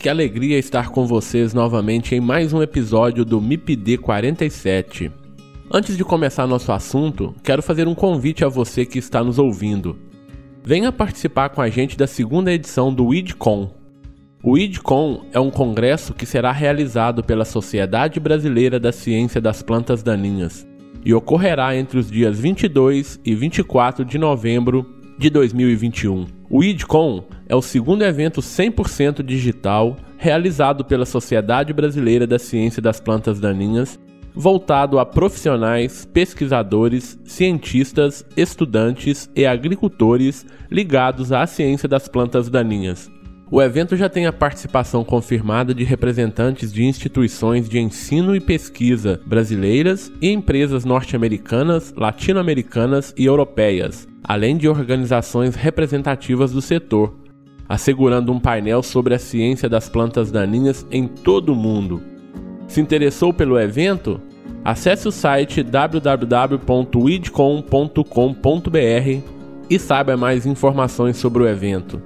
Que alegria estar com vocês novamente em mais um episódio do MIPD 47. Antes de começar nosso assunto, quero fazer um convite a você que está nos ouvindo. Venha participar com a gente da segunda edição do IDCOM. O IDCOM é um congresso que será realizado pela Sociedade Brasileira da Ciência das Plantas Daninhas e ocorrerá entre os dias 22 e 24 de novembro de 2021. O IDCOM é o segundo evento 100% digital realizado pela Sociedade Brasileira da Ciência das Plantas Daninhas, voltado a profissionais, pesquisadores, cientistas, estudantes e agricultores ligados à ciência das plantas daninhas. O evento já tem a participação confirmada de representantes de instituições de ensino e pesquisa brasileiras e empresas norte-americanas, latino-americanas e europeias, além de organizações representativas do setor, assegurando um painel sobre a ciência das plantas daninhas em todo o mundo. Se interessou pelo evento? Acesse o site www.widcom.com.br e saiba mais informações sobre o evento.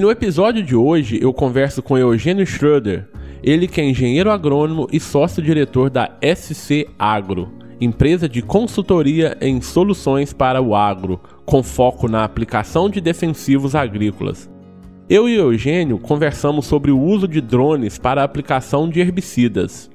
E no episódio de hoje eu converso com Eugênio Schroeder, ele que é engenheiro agrônomo e sócio-diretor da SC Agro, empresa de consultoria em soluções para o agro, com foco na aplicação de defensivos agrícolas. Eu e Eugênio conversamos sobre o uso de drones para a aplicação de herbicidas.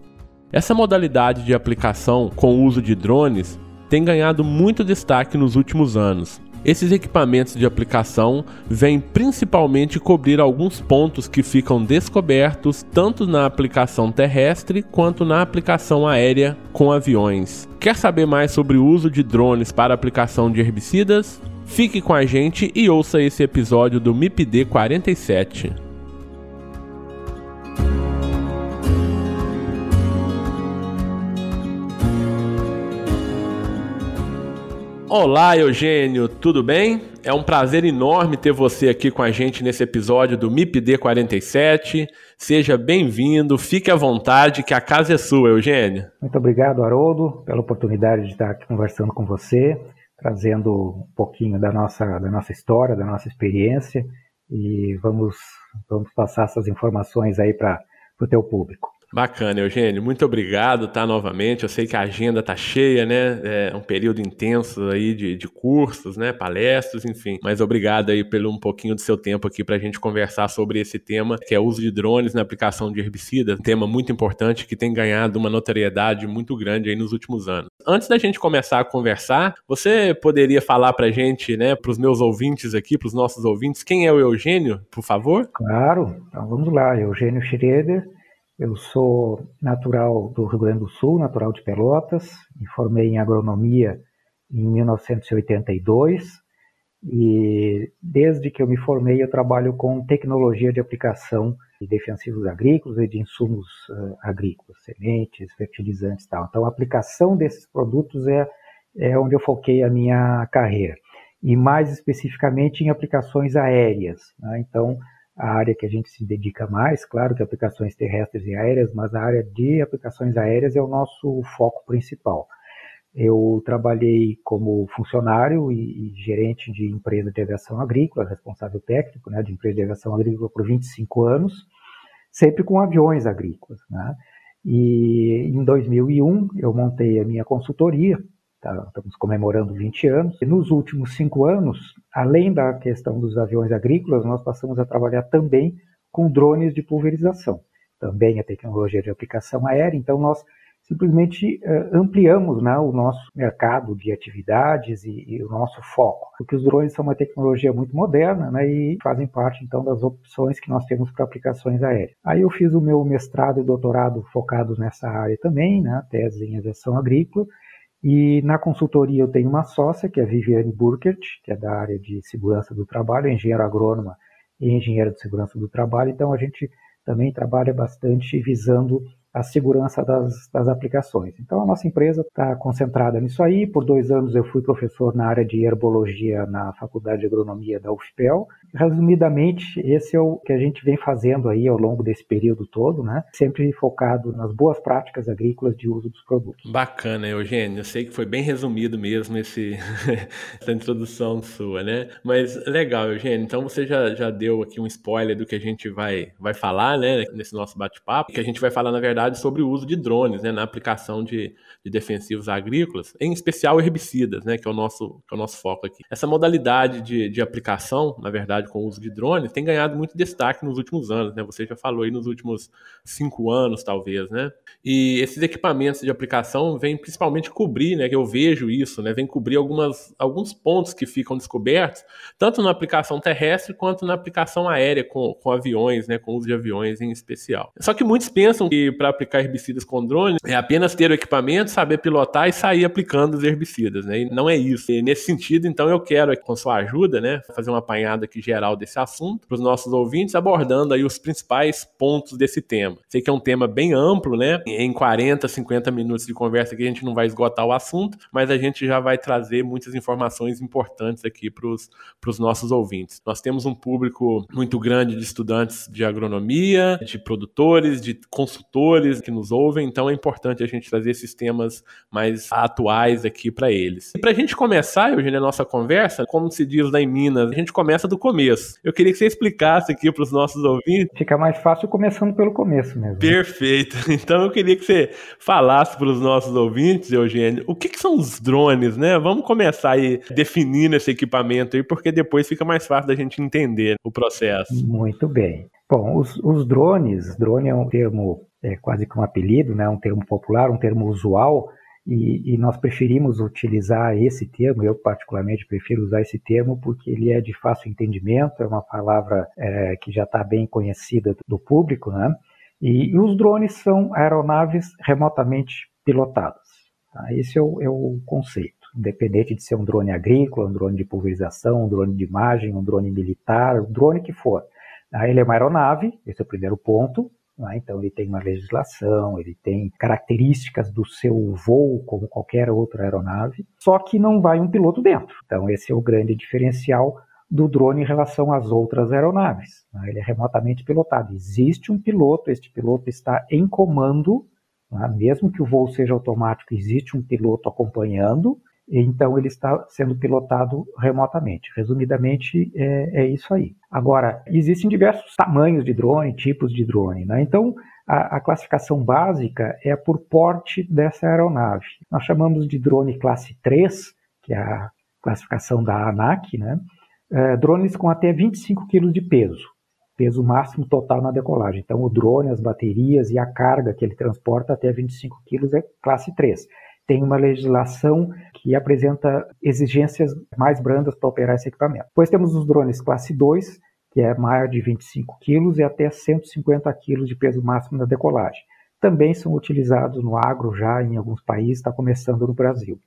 Essa modalidade de aplicação com o uso de drones tem ganhado muito destaque nos últimos anos, esses equipamentos de aplicação vêm principalmente cobrir alguns pontos que ficam descobertos tanto na aplicação terrestre quanto na aplicação aérea com aviões. Quer saber mais sobre o uso de drones para aplicação de herbicidas? Fique com a gente e ouça esse episódio do MIPD 47. Olá, Eugênio, tudo bem? É um prazer enorme ter você aqui com a gente nesse episódio do MIPD 47. Seja bem-vindo, fique à vontade, que a casa é sua, Eugênio. Muito obrigado, Haroldo, pela oportunidade de estar aqui conversando com você, trazendo um pouquinho da nossa, da nossa história, da nossa experiência e vamos, vamos passar essas informações aí para o teu público. Bacana, Eugênio. Muito obrigado, tá? Novamente. Eu sei que a agenda tá cheia, né? É um período intenso aí de, de cursos, né? Palestras, enfim. Mas obrigado aí pelo um pouquinho do seu tempo aqui para a gente conversar sobre esse tema, que é o uso de drones na aplicação de herbicidas. Um tema muito importante que tem ganhado uma notoriedade muito grande aí nos últimos anos. Antes da gente começar a conversar, você poderia falar para gente, né? Para os meus ouvintes aqui, para os nossos ouvintes, quem é o Eugênio, por favor? Claro. Então vamos lá. Eugênio Schroeder eu sou natural do Rio Grande do Sul, natural de Pelotas, me formei em agronomia em 1982 e desde que eu me formei eu trabalho com tecnologia de aplicação de defensivos agrícolas e de insumos uh, agrícolas, sementes, fertilizantes e tal. Então a aplicação desses produtos é, é onde eu foquei a minha carreira e mais especificamente em aplicações aéreas. Né? Então a área que a gente se dedica mais, claro que aplicações terrestres e aéreas, mas a área de aplicações aéreas é o nosso foco principal. Eu trabalhei como funcionário e, e gerente de empresa de aviação agrícola, responsável técnico né, de empresa de aviação agrícola por 25 anos, sempre com aviões agrícolas. Né? E em 2001 eu montei a minha consultoria, estamos comemorando 20 anos. E nos últimos cinco anos, além da questão dos aviões agrícolas, nós passamos a trabalhar também com drones de pulverização. Também a tecnologia de aplicação aérea, então nós simplesmente uh, ampliamos né, o nosso mercado de atividades e, e, o nosso foco, porque os drones são uma tecnologia muito moderna né, e fazem parte então das opções que nós temos para aplicações aéreas. Aí eu fiz o meu mestrado e doutorado focados nessa área também, né, tese em aviação agrícola, e na consultoria eu tenho uma sócia, que é a Viviane Burkert, que é da área de segurança do trabalho, engenheiro agrônoma e engenheiro de segurança do trabalho, então a gente também trabalha bastante visando a segurança das, das aplicações. Então, a nossa empresa está concentrada nisso aí. Por dois anos eu fui professor na área de herbologia na Faculdade de Agronomia da UFPEL. Resumidamente, esse é o que a gente vem fazendo aí ao longo desse período todo, né? Sempre focado nas boas práticas agrícolas de uso dos produtos. Bacana, Eugênio. Eu sei que foi bem resumido mesmo esse, essa introdução sua, né? Mas legal, Eugênio. Então você já, já deu aqui um spoiler do que a gente vai, vai falar, né? Nesse nosso bate-papo. Que a gente vai falar, na verdade, sobre o uso de drones né, na aplicação de, de, defensivos agrícolas, em especial herbicidas, né, que, é o nosso, que é o nosso foco aqui. Essa modalidade de, de aplicação, na verdade, com o uso de drones, tem ganhado muito destaque nos últimos anos. Né? Você já falou aí nos últimos cinco anos, talvez. Né? E esses equipamentos de aplicação vêm principalmente cobrir, né, que eu vejo isso, né, vem cobrir algumas, alguns pontos que ficam descobertos, tanto na aplicação terrestre quanto na aplicação aérea com, com aviões, né, com o uso de aviões em especial. Só que muitos pensam que para aplicar herbicidas com drone é apenas ter o equipamento, saber pilotar e sair aplicando os herbicidas, né? E não é isso. E nesse sentido, então, eu quero, com sua ajuda, né, fazer uma apanhada aqui geral desse assunto para os nossos ouvintes, abordando aí os principais pontos desse tema. Sei que é um tema bem amplo, né? Em 40, 50 minutos de conversa aqui a gente não vai esgotar o assunto, mas a gente já vai trazer muitas informações importantes aqui para os nossos ouvintes. Nós temos um público muito grande de estudantes de agronomia, de produtores, de consultores que nos ouvem, então é importante a gente trazer esses temas mais atuais aqui para eles. E para a gente começar, Eugênio, a nossa conversa, como se diz lá em Minas, a gente começa do começo. Eu queria que você explicasse aqui para os nossos ouvintes. Fica mais fácil começando pelo começo mesmo. Perfeito. Então eu queria que você falasse para os nossos ouvintes, Eugênio, o que, que são os drones, né? Vamos começar aí definindo esse equipamento aí, porque depois fica mais fácil da gente entender o processo. Muito bem. Bom, os, os drones, drone é um termo é quase que um apelido, né, um termo popular, um termo usual, e, e, nós preferimos utilizar esse termo, eu particularmente prefiro usar esse termo porque ele é de fácil entendimento, é uma palavra é, que já está bem conhecida do público, né? E, e, os drones são aeronaves remotamente pilotadas. Tá? Esse é o, é o conceito independente de ser um drone agrícola, um drone de pulverização, um drone de imagem, um drone militar, um drone que for. Tá? Ele é uma aeronave, esse é o primeiro ponto, né? Então, ele tem uma legislação, ele tem características do seu voo, como qualquer outra aeronave, só que não vai um piloto dentro. Então, esse é o grande diferencial do drone em relação às outras aeronaves. Né? Ele é remotamente pilotado. Existe um piloto, este piloto está em comando, né? mesmo que o voo seja automático, existe um piloto acompanhando, então ele está sendo pilotado remotamente. Resumidamente, é, é, isso aí. Agora, existem diversos tamanhos de drone, tipos de drone. Né? Então, a, a, classificação básica é por porte dessa aeronave. Nós chamamos de drone classe 3, que é a classificação da ANAC, né? É, drones com até 25 kg de peso, peso máximo total na decolagem. Então, o drone, as baterias e a carga que ele transporta até 25 kg é classe 3 tem uma legislação que apresenta exigências mais brandas para operar esse equipamento. Depois temos os drones classe 2, que é maior de 25 kg e até 150 kg de peso máximo na decolagem. Também são utilizados no agro já em alguns países, está começando no Brasil.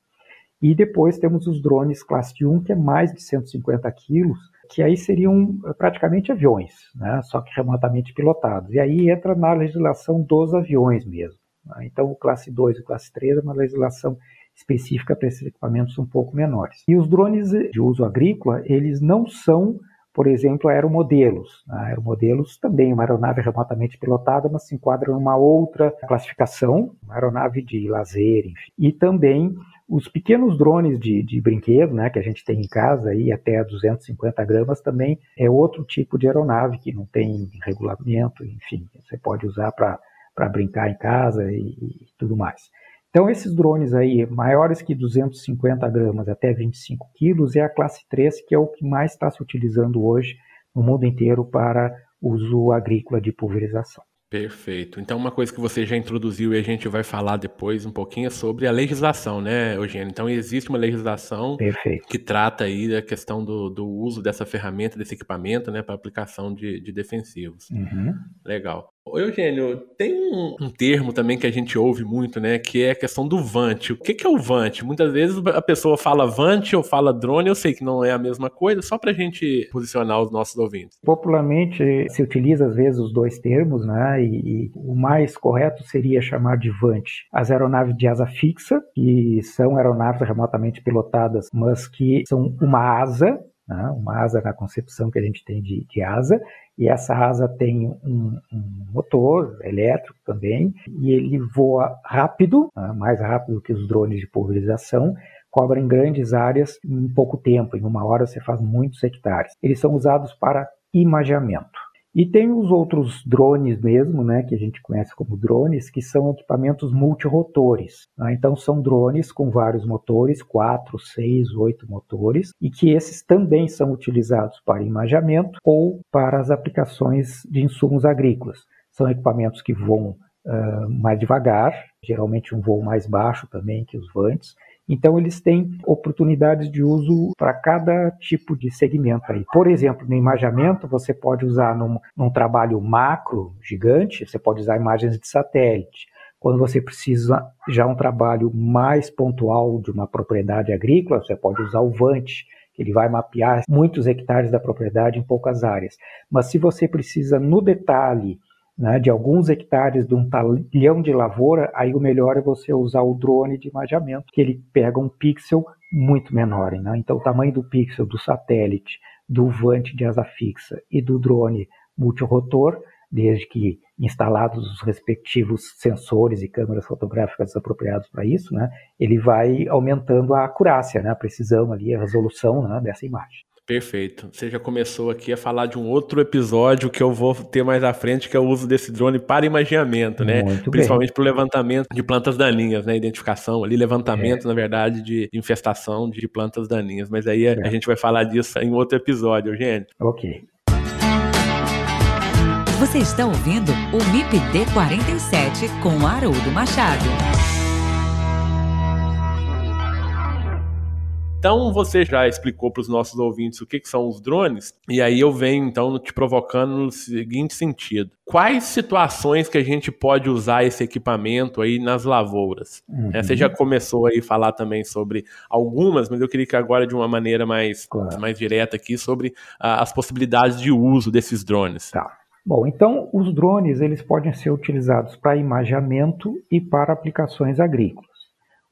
E depois temos os drones classe 1, que é mais de 150 kg, que aí seriam praticamente aviões, né? só que remotamente pilotados. E aí entra na legislação dos aviões mesmo. Né? Então, o classe 2 e o classe 3 é uma legislação específica para esses equipamentos um pouco menores. E os drones de uso agrícola, eles não são, por exemplo, aeromodelos. Né? Aeromodelos também, uma aeronave remotamente pilotada, mas se enquadra numa outra classificação, uma aeronave de lazer, enfim. E também os pequenos drones de, de brinquedo, né, que a gente tem em casa, aí até 250 gramas, também é outro tipo de aeronave que não tem regulamento, enfim, você pode usar para para brincar em casa e, e, tudo mais. Então, esses drones aí, maiores que 250 gramas até 25 quilos, é a classe 3, que é o que mais está se utilizando hoje no mundo inteiro para uso agrícola de pulverização. Perfeito. Então, uma coisa que você já introduziu e a gente vai falar depois um pouquinho é sobre a legislação, né, Eugênio? Então, existe uma legislação Perfeito. que trata aí da questão do, do uso dessa ferramenta, desse equipamento, né, para aplicação de, de defensivos. Uhum. Legal. Eugênio, tem um, um, termo também que a gente ouve muito, né? Que é a questão do VANT. O que, que é o VANT? Muitas vezes a pessoa fala VANT ou fala drone, eu sei que não é a mesma coisa, só para a gente posicionar os nossos ouvintes. Popularmente se utiliza às vezes os dois termos, né? E, e o mais correto seria chamar de VANT as aeronaves de asa fixa, que são aeronaves remotamente pilotadas, mas que são uma asa né? uma asa na concepção que a gente tem de, de asa, e essa asa tem um, um, motor elétrico também, e ele voa rápido, né? mais rápido que os drones de pulverização, cobrem grandes áreas em pouco tempo, em uma hora você faz muitos hectares. Eles são usados para imageamento. E tem os outros drones mesmo, né, que a gente conhece como drones, que são equipamentos multirotores. Né? Então são drones com vários motores, quatro, seis, oito motores, e que esses também são utilizados para imageamento ou para as aplicações de insumos agrícolas. São equipamentos que voam uh, mais devagar, geralmente um voo mais baixo também que os vantes, então, eles têm oportunidades de uso para cada tipo de segmento. Aí. Por exemplo, no imageamento, você pode usar num, num trabalho macro gigante, você pode usar imagens de satélite. Quando você precisa já um trabalho mais pontual de uma propriedade agrícola, você pode usar o VANT, que ele vai mapear muitos hectares da propriedade em poucas áreas. Mas se você precisa no detalhe né, de alguns hectares de um talhão de lavoura, aí o melhor é você usar o drone de imageamento, que ele pega um pixel muito menor. Né? Então, o tamanho do pixel do satélite, do vante de asa fixa e do drone multirotor, desde que instalados os respectivos sensores e câmeras fotográficas apropriados para isso, né, ele vai aumentando a acurácia, né, a precisão ali, a resolução né, dessa imagem. Perfeito. Você já começou aqui a falar de um outro episódio que eu vou ter mais à frente, que é o uso desse drone para imaginamento, né? Muito Principalmente para o levantamento de plantas daninhas, né? Identificação ali, levantamento, é. na verdade, de infestação de plantas daninhas. Mas aí a, é. a gente vai falar disso em outro episódio, gente. Ok. Você está ouvindo o MIPD 47 com Haroldo Machado. Então você já explicou para os nossos ouvintes o que, que, são os drones, e aí eu venho então te provocando no seguinte sentido: quais situações que a gente pode usar esse equipamento aí nas lavouras? Uhum. É, você já começou aí a falar também sobre algumas, mas eu queria que agora de uma maneira mais, claro. mais direta aqui sobre uh, as possibilidades de uso desses drones. Tá. Bom, então os drones eles podem ser utilizados para imageamento e para aplicações agrícolas.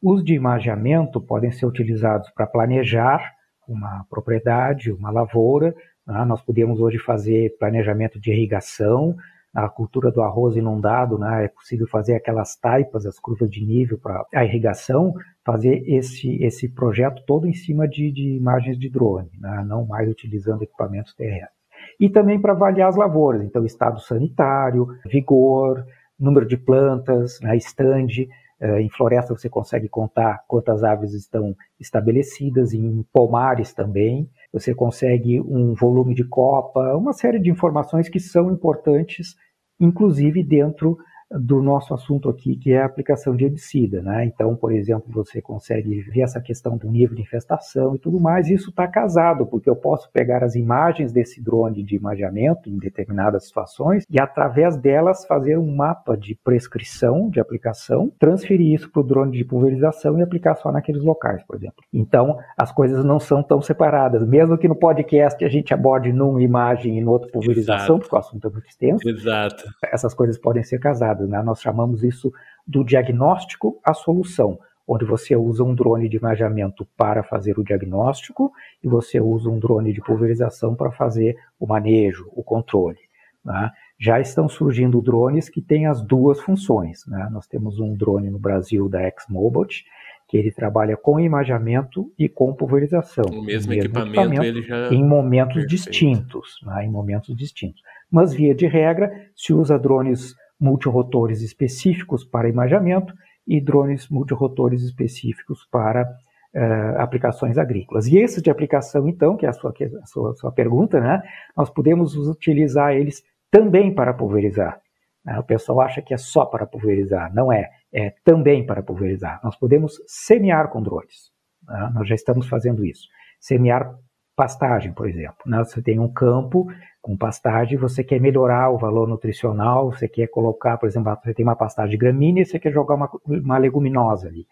Os de imageamento podem ser utilizados para planejar uma propriedade, uma lavoura. Né? Nós podemos hoje fazer planejamento de irrigação. Na cultura do arroz inundado, né? é possível fazer aquelas taipas, as curvas de nível para a irrigação, fazer esse, esse projeto todo em cima de, de imagens de drone, né? não mais utilizando equipamentos terrestres. E também para avaliar as lavouras, então estado sanitário, vigor, número de plantas, né? estande, em floresta você consegue contar quantas árvores estão estabelecidas, em pomares também. Você consegue um volume de copa, uma série de informações que são importantes, inclusive dentro do nosso assunto aqui, que é a aplicação de herbicida. Né? Então, por exemplo, você consegue ver essa questão do nível de infestação e tudo mais. Isso está casado, porque eu posso pegar as imagens desse drone de imageamento em determinadas situações e, através delas, fazer um mapa de prescrição de aplicação, transferir isso para o drone de pulverização e aplicar só naqueles locais, por exemplo. Então, as coisas não são tão separadas. Mesmo que no podcast a gente aborde numa imagem e no outro pulverização, Exato. porque o assunto é muito extenso, Exato. essas coisas podem ser casadas. Né? Nós chamamos isso do diagnóstico à solução, onde você usa um drone de imageamento para fazer o diagnóstico e você usa um drone de pulverização para fazer o manejo, o controle. Né? Já estão surgindo drones que têm as duas funções. Né? Nós temos um drone no Brasil da ExMobot, que ele trabalha com imageamento e com pulverização. O mesmo, mesmo equipamento, equipamento, ele já... em momentos Perfeito. distintos, né? em momentos distintos. Mas via de regra se usa drones multirotores específicos para imaginamento e drones multirotores específicos para uh, aplicações agrícolas. E esses de aplicação, então, que é a sua, é a sua, sua pergunta, né, nós podemos utilizar eles também para pulverizar. Né? O pessoal acha que é só para pulverizar. Não é. É também para pulverizar. Nós podemos semear com drones. Né? Nós já estamos fazendo isso. Semear pastagem, por exemplo. Né? Você tem um campo com pastagem, você quer melhorar o valor nutricional, você quer colocar, por exemplo, você tem uma pastagem gramínea e você quer jogar uma, uma leguminosa ali.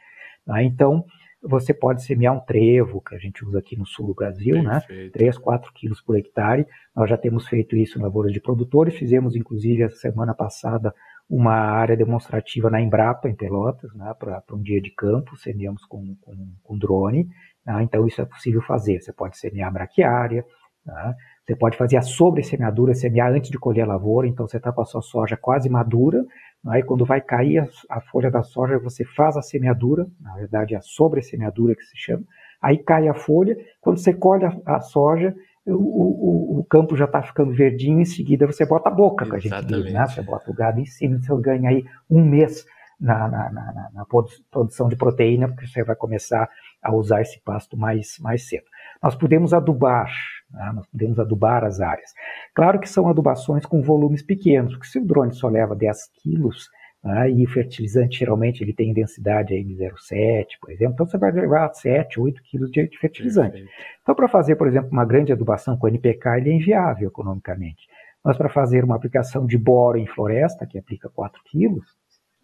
Né? Então, você pode semear um trevo, que a gente usa aqui no sul do Brasil, né? Perfeito. né? 3, 4 quilos por hectare. Nós já temos feito isso em lavouras de produtores, fizemos inclusive a semana passada uma área demonstrativa na Embrapa, em Pelotas, né? para um dia de campo, semeamos com, com, com drone. Né? Então isso é possível fazer. Você pode semear braquiária, né? você pode fazer a sobre-semeadura, semear antes de colher a lavoura, então você está com a sua soja quase madura, Aí, quando vai cair a, a, folha da soja, você faz a semeadura, na verdade, a sobre-semeadura que se chama. Aí cai a folha, quando você colhe a, a soja, o, o, o, campo já está ficando verdinho, em seguida você bota a boca, que a gente diz, né? Você bota o gado em cima, você ganha aí um mês na, na, na, na, produção de proteína, porque você vai começar a usar esse pasto mais, mais cedo. Nós podemos adubar, né? nós podemos adubar as áreas. Claro que são adubações com volumes pequenos, porque se o drone só leva 10 quilos, né? e o fertilizante geralmente ele tem densidade aí de 0,7, por exemplo, então você vai levar 7, 8 quilos de fertilizante. Perfeito. Então, para fazer, por exemplo, uma grande adubação com NPK, ele é inviável economicamente. Mas para fazer uma aplicação de boro em floresta, que aplica 4 quilos,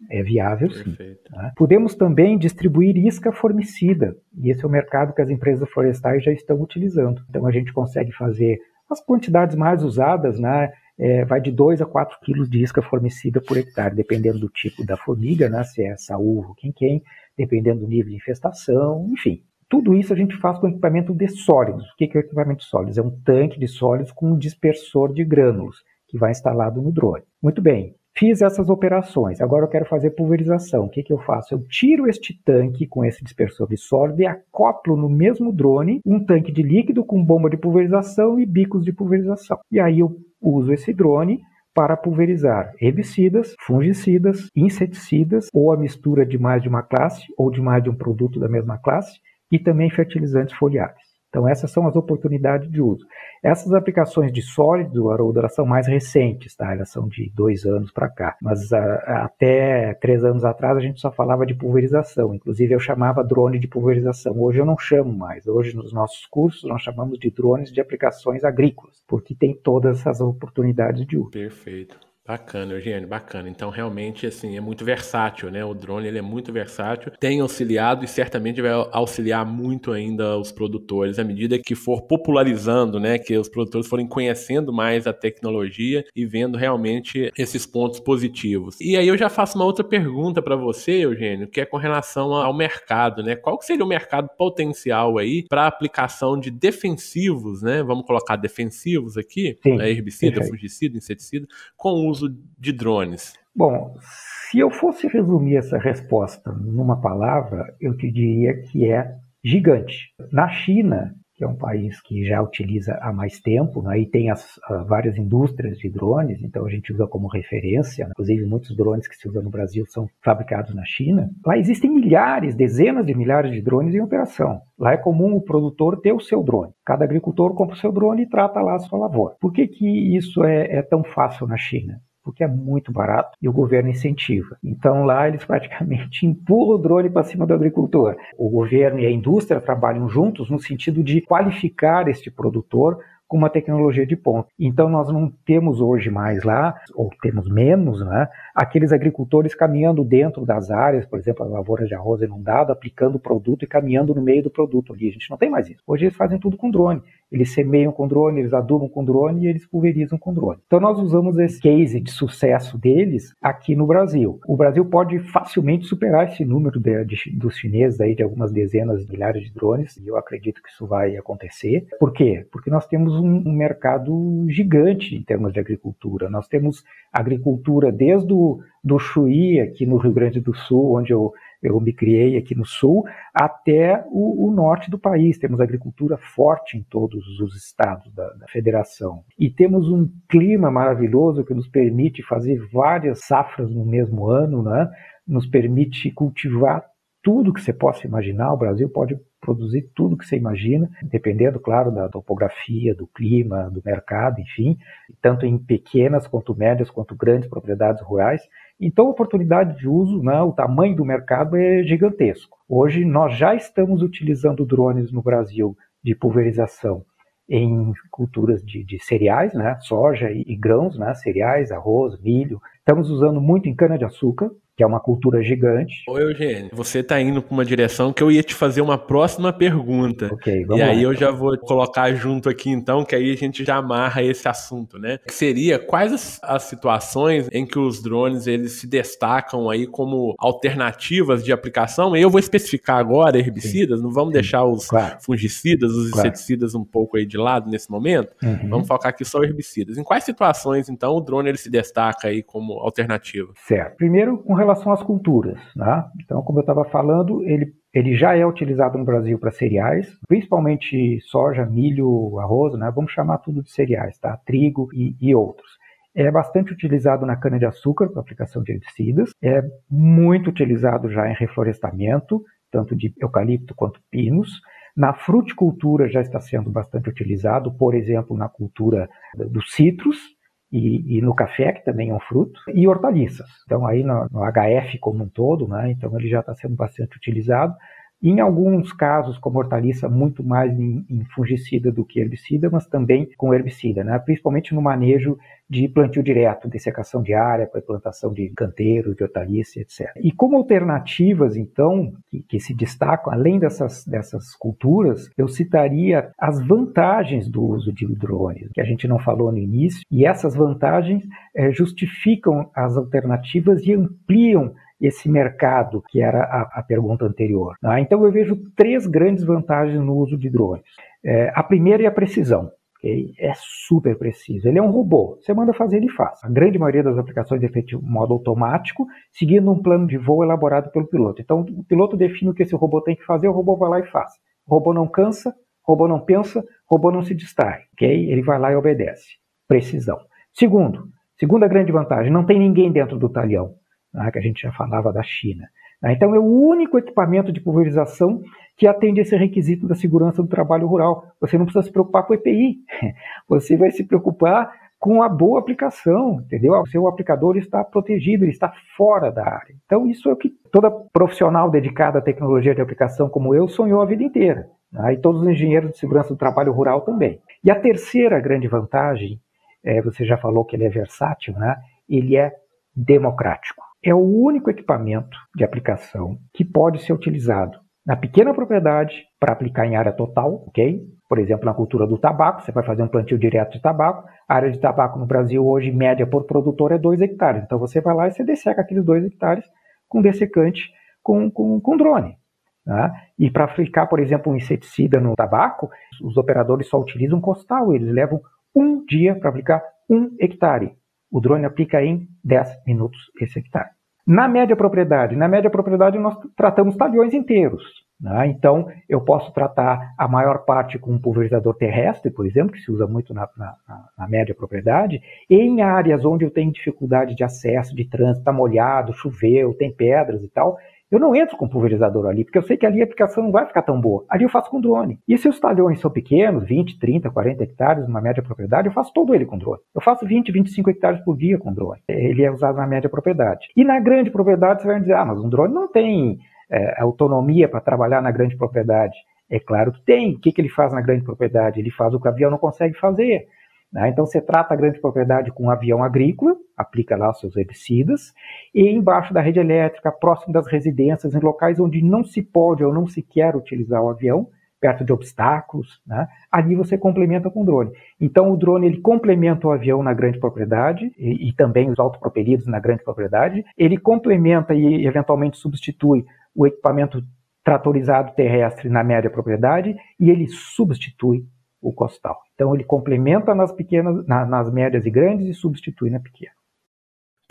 é viável sim. Né? Podemos também distribuir isca formicida, e esse é o mercado que as empresas florestais já estão utilizando. Então a gente consegue fazer as quantidades mais usadas, né? É, vai de 2 a 4 quilos de isca formicida por hectare, dependendo do tipo da formiga, né? se é saúva ou quem-quem, dependendo do nível de infestação, enfim. Tudo isso a gente faz com equipamento de sólidos. O que é o equipamento de sólidos? É um tanque de sólidos com um dispersor de grânulos, que vai instalado no drone. Muito bem, Fiz essas operações, agora eu quero fazer pulverização. O que, que eu faço? Eu tiro este tanque com esse dispersor de sólido e acoplo no mesmo drone um tanque de líquido com bomba de pulverização e bicos de pulverização. E aí eu uso esse drone para pulverizar herbicidas, fungicidas, inseticidas ou a mistura de mais de uma classe ou de mais de um produto da mesma classe e também fertilizantes foliares. Então, essas são as oportunidades de uso. Essas aplicações de sólido, Haroldo, elas são mais recentes, tá? Elas são de dois anos para cá. Mas a, ah, até três anos atrás a gente só falava de pulverização. Inclusive, eu chamava drone de pulverização. Hoje eu não chamo mais. Hoje, nos nossos cursos, nós chamamos de drones de aplicações agrícolas, porque tem todas essas oportunidades de uso. Perfeito. Bacana, Eugênio, bacana. Então, realmente, assim, é muito versátil, né? O drone, ele é muito versátil, tem auxiliado e certamente vai auxiliar muito ainda os produtores à medida que for popularizando, né? Que os produtores forem conhecendo mais a tecnologia e vendo realmente esses pontos positivos. E aí eu já faço uma outra pergunta para você, Eugênio, que é com relação ao mercado, né? Qual seria o mercado potencial aí para aplicação de defensivos, né? Vamos colocar defensivos aqui, Sim, né? herbicida, fungicida, inseticida, com uso uso de drones? Bom, se eu fosse resumir essa resposta numa palavra, eu te diria que é gigante. Na China, que é um país que já utiliza há mais tempo, né, e tem as, uh, várias indústrias de drones, então a gente usa como referência. Inclusive, muitos drones que se usam no Brasil são fabricados na China. Lá existem milhares, dezenas de milhares de drones em operação. Lá é comum o produtor ter o seu drone. Cada agricultor compra o seu drone e trata lá a sua lavoura. Por que, que isso é, é tão fácil na China? Porque é muito barato e o governo incentiva. Então lá eles praticamente empurram o drone para cima do agricultor. O governo e a indústria trabalham juntos no sentido de qualificar este produtor com uma tecnologia de ponta. Então nós não temos hoje mais lá, ou temos menos, né, aqueles agricultores caminhando dentro das áreas, por exemplo, as lavouras de arroz inundado, aplicando o produto e caminhando no meio do produto ali. A gente não tem mais isso. Hoje eles fazem tudo com drone. Eles semeiam com drone, eles adubam com drone e eles pulverizam com drone. Então nós usamos esse case de sucesso deles aqui no Brasil. O Brasil pode facilmente superar esse número de, de, dos chineses aí de algumas dezenas de milhares de drones e eu acredito que isso vai acontecer. Por quê? Porque nós temos um, um mercado gigante em termos de agricultura. Nós temos agricultura desde o do Chuí, aqui no Rio Grande do Sul, onde eu eu me criei aqui no sul, até o, o norte do país. Temos agricultura forte em todos os estados da, da federação. E temos um clima maravilhoso que nos permite fazer várias safras no mesmo ano, né? nos permite cultivar tudo que você possa imaginar. O Brasil pode produzir tudo que você imagina, dependendo, claro, da topografia, do clima, do mercado, enfim, tanto em pequenas quanto médias quanto grandes propriedades rurais. Então, a oportunidade de uso, né, o tamanho do mercado é gigantesco. Hoje, nós já estamos utilizando drones no Brasil de pulverização em culturas de, de cereais, né, soja e, e grãos, né, cereais, arroz, milho. Estamos usando muito em cana-de-açúcar, que é uma cultura gigante. Ô Eugênio, você está indo para uma direção que eu ia te fazer uma próxima pergunta. Ok, vamos E aí lá, eu já vou colocar junto aqui então, que aí a gente já amarra esse assunto, né? Que seria quais as, as situações em que os drones eles se destacam aí como alternativas de aplicação? E eu vou especificar agora herbicidas, não vamos deixar os Claro. fungicidas, os Claro. inseticidas um pouco aí de lado nesse momento. Uhum. Vamos focar aqui só herbicidas. Em quais situações então o drone ele se destaca aí como alternativa? Certo. Primeiro, com relação às culturas. Né? Então, como eu estava falando, ele, ele já é utilizado no Brasil para cereais, principalmente soja, milho, arroz, né? vamos chamar tudo de cereais, tá? trigo e, e outros. É bastante utilizado na cana-de-açúcar para aplicação de herbicidas, é muito utilizado já em reflorestamento, tanto de eucalipto quanto pinos. Na fruticultura já está sendo bastante utilizado, por exemplo, na cultura dos citros, e, e no café, que também é um fruto, e hortaliças. Então, aí no, no HF como um todo, né, então ele já está sendo bastante utilizado. Em alguns casos, como hortaliça, muito mais em, em fungicida do que herbicida, mas também com herbicida, né? principalmente no manejo de plantio direto, dessecação de área para plantação de canteiro, de hortaliça, etc. E como alternativas, então, que, que se destacam, além dessas, dessas culturas, eu citaria as vantagens do uso de drones, que a gente não falou no início, e essas vantagens eh, justificam as alternativas e ampliam esse mercado, que era a, a pergunta anterior. né? Então, eu vejo três grandes vantagens no uso de drones. É, a primeira é a precisão. ok? É super preciso. Ele é um robô. Você manda fazer, ele faz. A grande maioria das aplicações é feita em modo automático, seguindo um plano de voo elaborado pelo piloto. Então, o piloto define o que esse robô tem que fazer, o robô vai lá e faz. O robô não cansa, o robô não pensa, o robô não se distrai. ok? Ele vai lá e obedece. Precisão. Segundo, segunda grande vantagem, não tem ninguém dentro do talhão que a gente já falava da China. né? Então, é o único equipamento de pulverização que atende esse requisito da segurança do trabalho rural. Você não precisa se preocupar com o EPI, você vai se preocupar com a boa aplicação, entendeu? O seu aplicador está protegido, ele está fora da área. Então, isso é o que toda profissional dedicada à tecnologia de aplicação como eu sonhou a vida inteira. né? E todos os engenheiros de segurança do trabalho rural também. E a terceira grande vantagem, é, você já falou que ele é versátil, né? ele é democrático. É o único equipamento de aplicação que pode ser utilizado na pequena propriedade para aplicar em área total, ok? Por exemplo, na cultura do tabaco, você vai fazer um plantio direto de tabaco. A área de tabaco no Brasil hoje, média por produtor, é 2 hectares. Então você vai lá e você desseca aqueles 2 hectares com dessecante com, com, com drone. Né? E para aplicar, por exemplo, um inseticida no tabaco, os operadores só utilizam costal, eles levam um dia para aplicar um hectare. O drone aplica em 10 minutos esse hectare. Na média propriedade, na média propriedade nós tratamos talhões inteiros. né? Então, eu posso tratar a maior parte com um pulverizador terrestre, por exemplo, que se usa muito na, na, na média propriedade, em áreas onde eu tenho dificuldade de acesso, de trânsito, está molhado, choveu, tem pedras e tal, eu não entro com pulverizador ali, porque eu sei que ali a aplicação não vai ficar tão boa. Ali eu faço com drone. E se os talhões são pequenos, 20, 30, 40 hectares, numa média propriedade, eu faço todo ele com drone. Eu faço 20, 25 hectares por dia com drone. Ele é usado na média propriedade. E na grande propriedade você vai dizer, ah, mas um drone não tem é, autonomia para trabalhar na grande propriedade. É claro que tem. O que, que ele faz na grande propriedade? Ele faz o que o avião não consegue fazer. Né? Então você trata a grande propriedade com um avião agrícola, aplica lá seus herbicidas, e embaixo da rede elétrica, próximo das residências, em locais onde não se pode ou não se quer utilizar o avião, perto de obstáculos, né? ali você complementa com o drone. Então o drone ele complementa o avião na grande propriedade e, e também os autopropelidos na grande propriedade. Ele complementa e eventualmente substitui o equipamento tratorizado terrestre na média propriedade e ele substitui o costal. Então ele complementa nas pequenas, na, nas médias e grandes e substitui na pequena.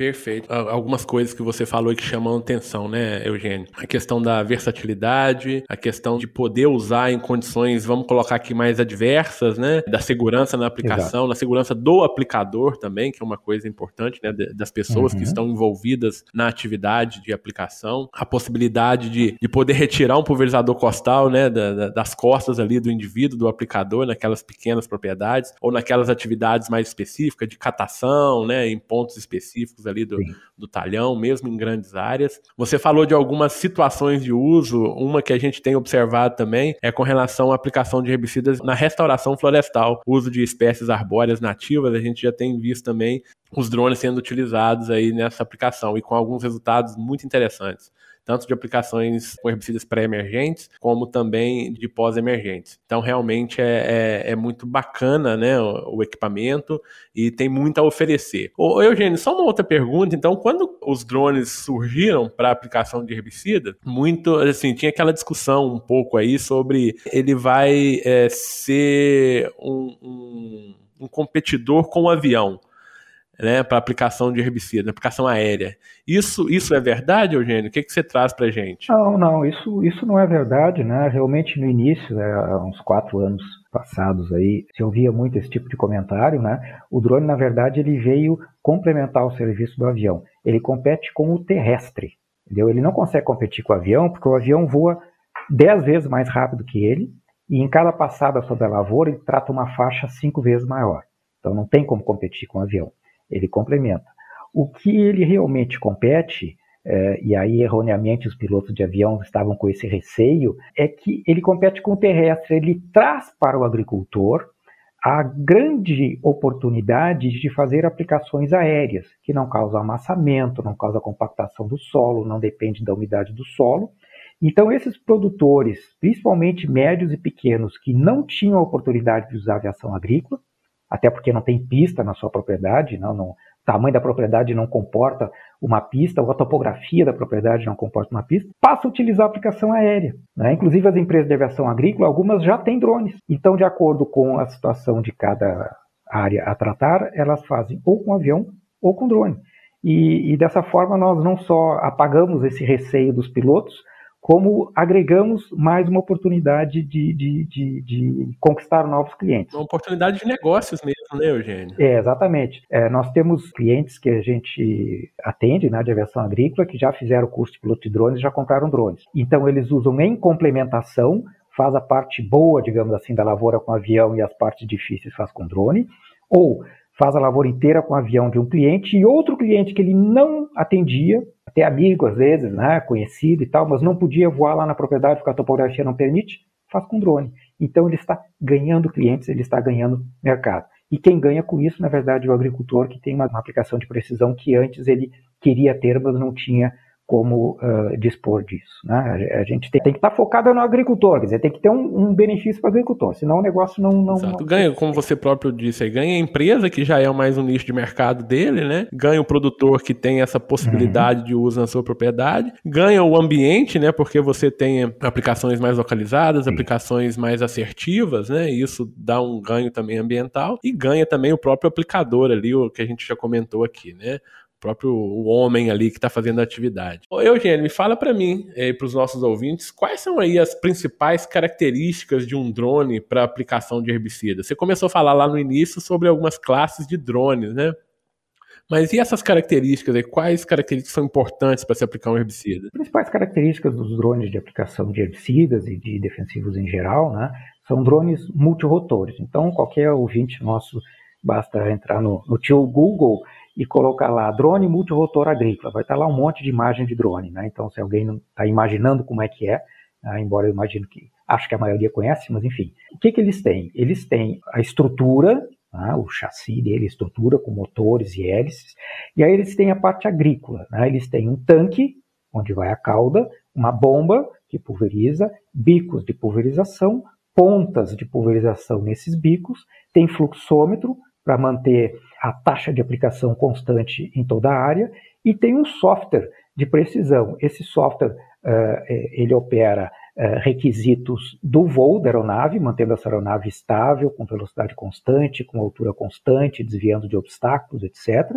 Perfeito. Algumas coisas que você falou que chamam atenção, né, Eugênio? A questão da versatilidade, a questão de poder usar em condições, vamos colocar aqui mais adversas, né? Da segurança na aplicação, Exato. na segurança do aplicador também, que é uma coisa importante, né? Das pessoas uhum. que estão envolvidas na atividade de aplicação. A possibilidade de, de poder retirar um pulverizador costal, né? Da, da, das costas ali do indivíduo, do aplicador, naquelas pequenas propriedades, ou naquelas atividades mais específicas de catação, né? Em pontos específicos ali do, do talhão, mesmo em grandes áreas. Você falou de algumas situações de uso, uma que a gente tem observado também é com relação à aplicação de herbicidas na restauração florestal, uso de espécies arbóreas nativas, a gente já tem visto também os drones sendo utilizados aí nessa aplicação e com alguns resultados muito interessantes tanto de aplicações com herbicidas pré-emergentes, como também de pós-emergentes. Então, realmente é, é, é, muito bacana né, o, o, equipamento e tem muito a oferecer. Ô, Eugênio, só uma outra pergunta. Então, quando os drones surgiram para aplicação de herbicida, muito, assim, tinha aquela discussão um pouco aí sobre ele vai é, ser um, um, um competidor com o avião né, para aplicação de herbicida, aplicação aérea. Isso, isso é verdade, Eugênio? O que, que você traz para gente? Não, não, isso, isso não é verdade, né? Realmente no início, né, há uns quatro anos passados aí, se ouvia muito esse tipo de comentário, né? O drone, na verdade, ele veio complementar o serviço do avião. Ele compete com o terrestre, entendeu? Ele não consegue competir com o avião, porque o avião voa dez vezes mais rápido que ele, e em cada passada sobre a lavoura ele trata uma faixa cinco vezes maior. Então não tem como competir com o avião ele complementa. O que ele realmente compete, é, e aí erroneamente os pilotos de avião estavam com esse receio, é que ele compete com o terrestre, ele traz para o agricultor a grande oportunidade de fazer aplicações aéreas, que não causam amassamento, não causam compactação do solo, não depende da umidade do solo. Então, esses produtores, principalmente médios e pequenos, que não tinham a oportunidade de usar aviação agrícola, até porque não tem pista na sua propriedade, não, não, o tamanho da propriedade não comporta uma pista, ou a topografia da propriedade não comporta uma pista, passa a utilizar a aplicação aérea. Né? Inclusive as empresas de aviação agrícola, algumas já têm drones. Então, de acordo com a situação de cada área a tratar, elas fazem ou com avião ou com drone. E, e dessa forma nós não só apagamos esse receio dos pilotos, como agregamos mais uma oportunidade de, de, de, de, conquistar novos clientes. Uma oportunidade de negócios mesmo, né, Eugênio? É, exatamente. É, nós temos clientes que a gente atende, né, de aviação agrícola, que já fizeram o curso de piloto de drones e já compraram drones. Então, eles usam em complementação, faz a parte boa, digamos assim, da lavoura com avião e as partes difíceis faz com drone, ou faz a lavoura inteira com avião de um cliente e outro cliente que ele não atendia, até amigo às vezes, né, conhecido e tal, mas não podia voar lá na propriedade porque a topografia não permite, faz com drone. Então ele está ganhando clientes, ele está ganhando mercado. E quem ganha com isso, na verdade, é o agricultor que tem uma, uma aplicação de precisão que antes ele queria ter, mas não tinha como uh, dispor disso. Né? A, gente tem, tem que estar tá focado no agricultor, quer dizer, tem que ter um, um benefício para o agricultor, senão o negócio não, não, Exato. Ganha, como você próprio disse, ganha a empresa, que já é mais um nicho de mercado dele, né? ganha o produtor que tem essa possibilidade uhum. de uso na sua propriedade, ganha o ambiente, né? porque você tem aplicações mais localizadas, Sim. aplicações mais assertivas, né? e isso dá um ganho também ambiental, e ganha também o próprio aplicador ali, o que a gente já comentou aqui, né? Próprio o homem ali que está fazendo a atividade. Ô, Eugênio, me fala para mim e eh, para os nossos ouvintes, quais são aí as principais características de um drone para aplicação de herbicida? Você começou a falar lá no início sobre algumas classes de drones, né? Mas e essas características aí? Quais características são importantes para se aplicar um herbicida? As principais características dos drones de aplicação de herbicidas e de defensivos em geral, né, são drones multirotores. Então, qualquer ouvinte nosso, basta entrar no, no tio Google e colocar lá drone multirotor agrícola. Vai estar lá um monte de imagem de drone, né? Então, se alguém não está imaginando como é que é, né? embora eu imagino que acho que a maioria conhece, mas enfim, o que, que eles têm? Eles têm a estrutura, né? o chassi dele, estrutura com motores e hélices, e aí eles têm a parte agrícola. Né? Eles têm um tanque onde vai a cauda, uma bomba que pulveriza, bicos de pulverização, pontas de pulverização nesses bicos, tem fluxômetro para manter a taxa de aplicação constante em toda a área e tem um software de precisão. Esse software uh, ele opera uh, requisitos do voo da aeronave, mantendo essa aeronave estável, com velocidade constante, com altura constante, desviando de obstáculos, etc.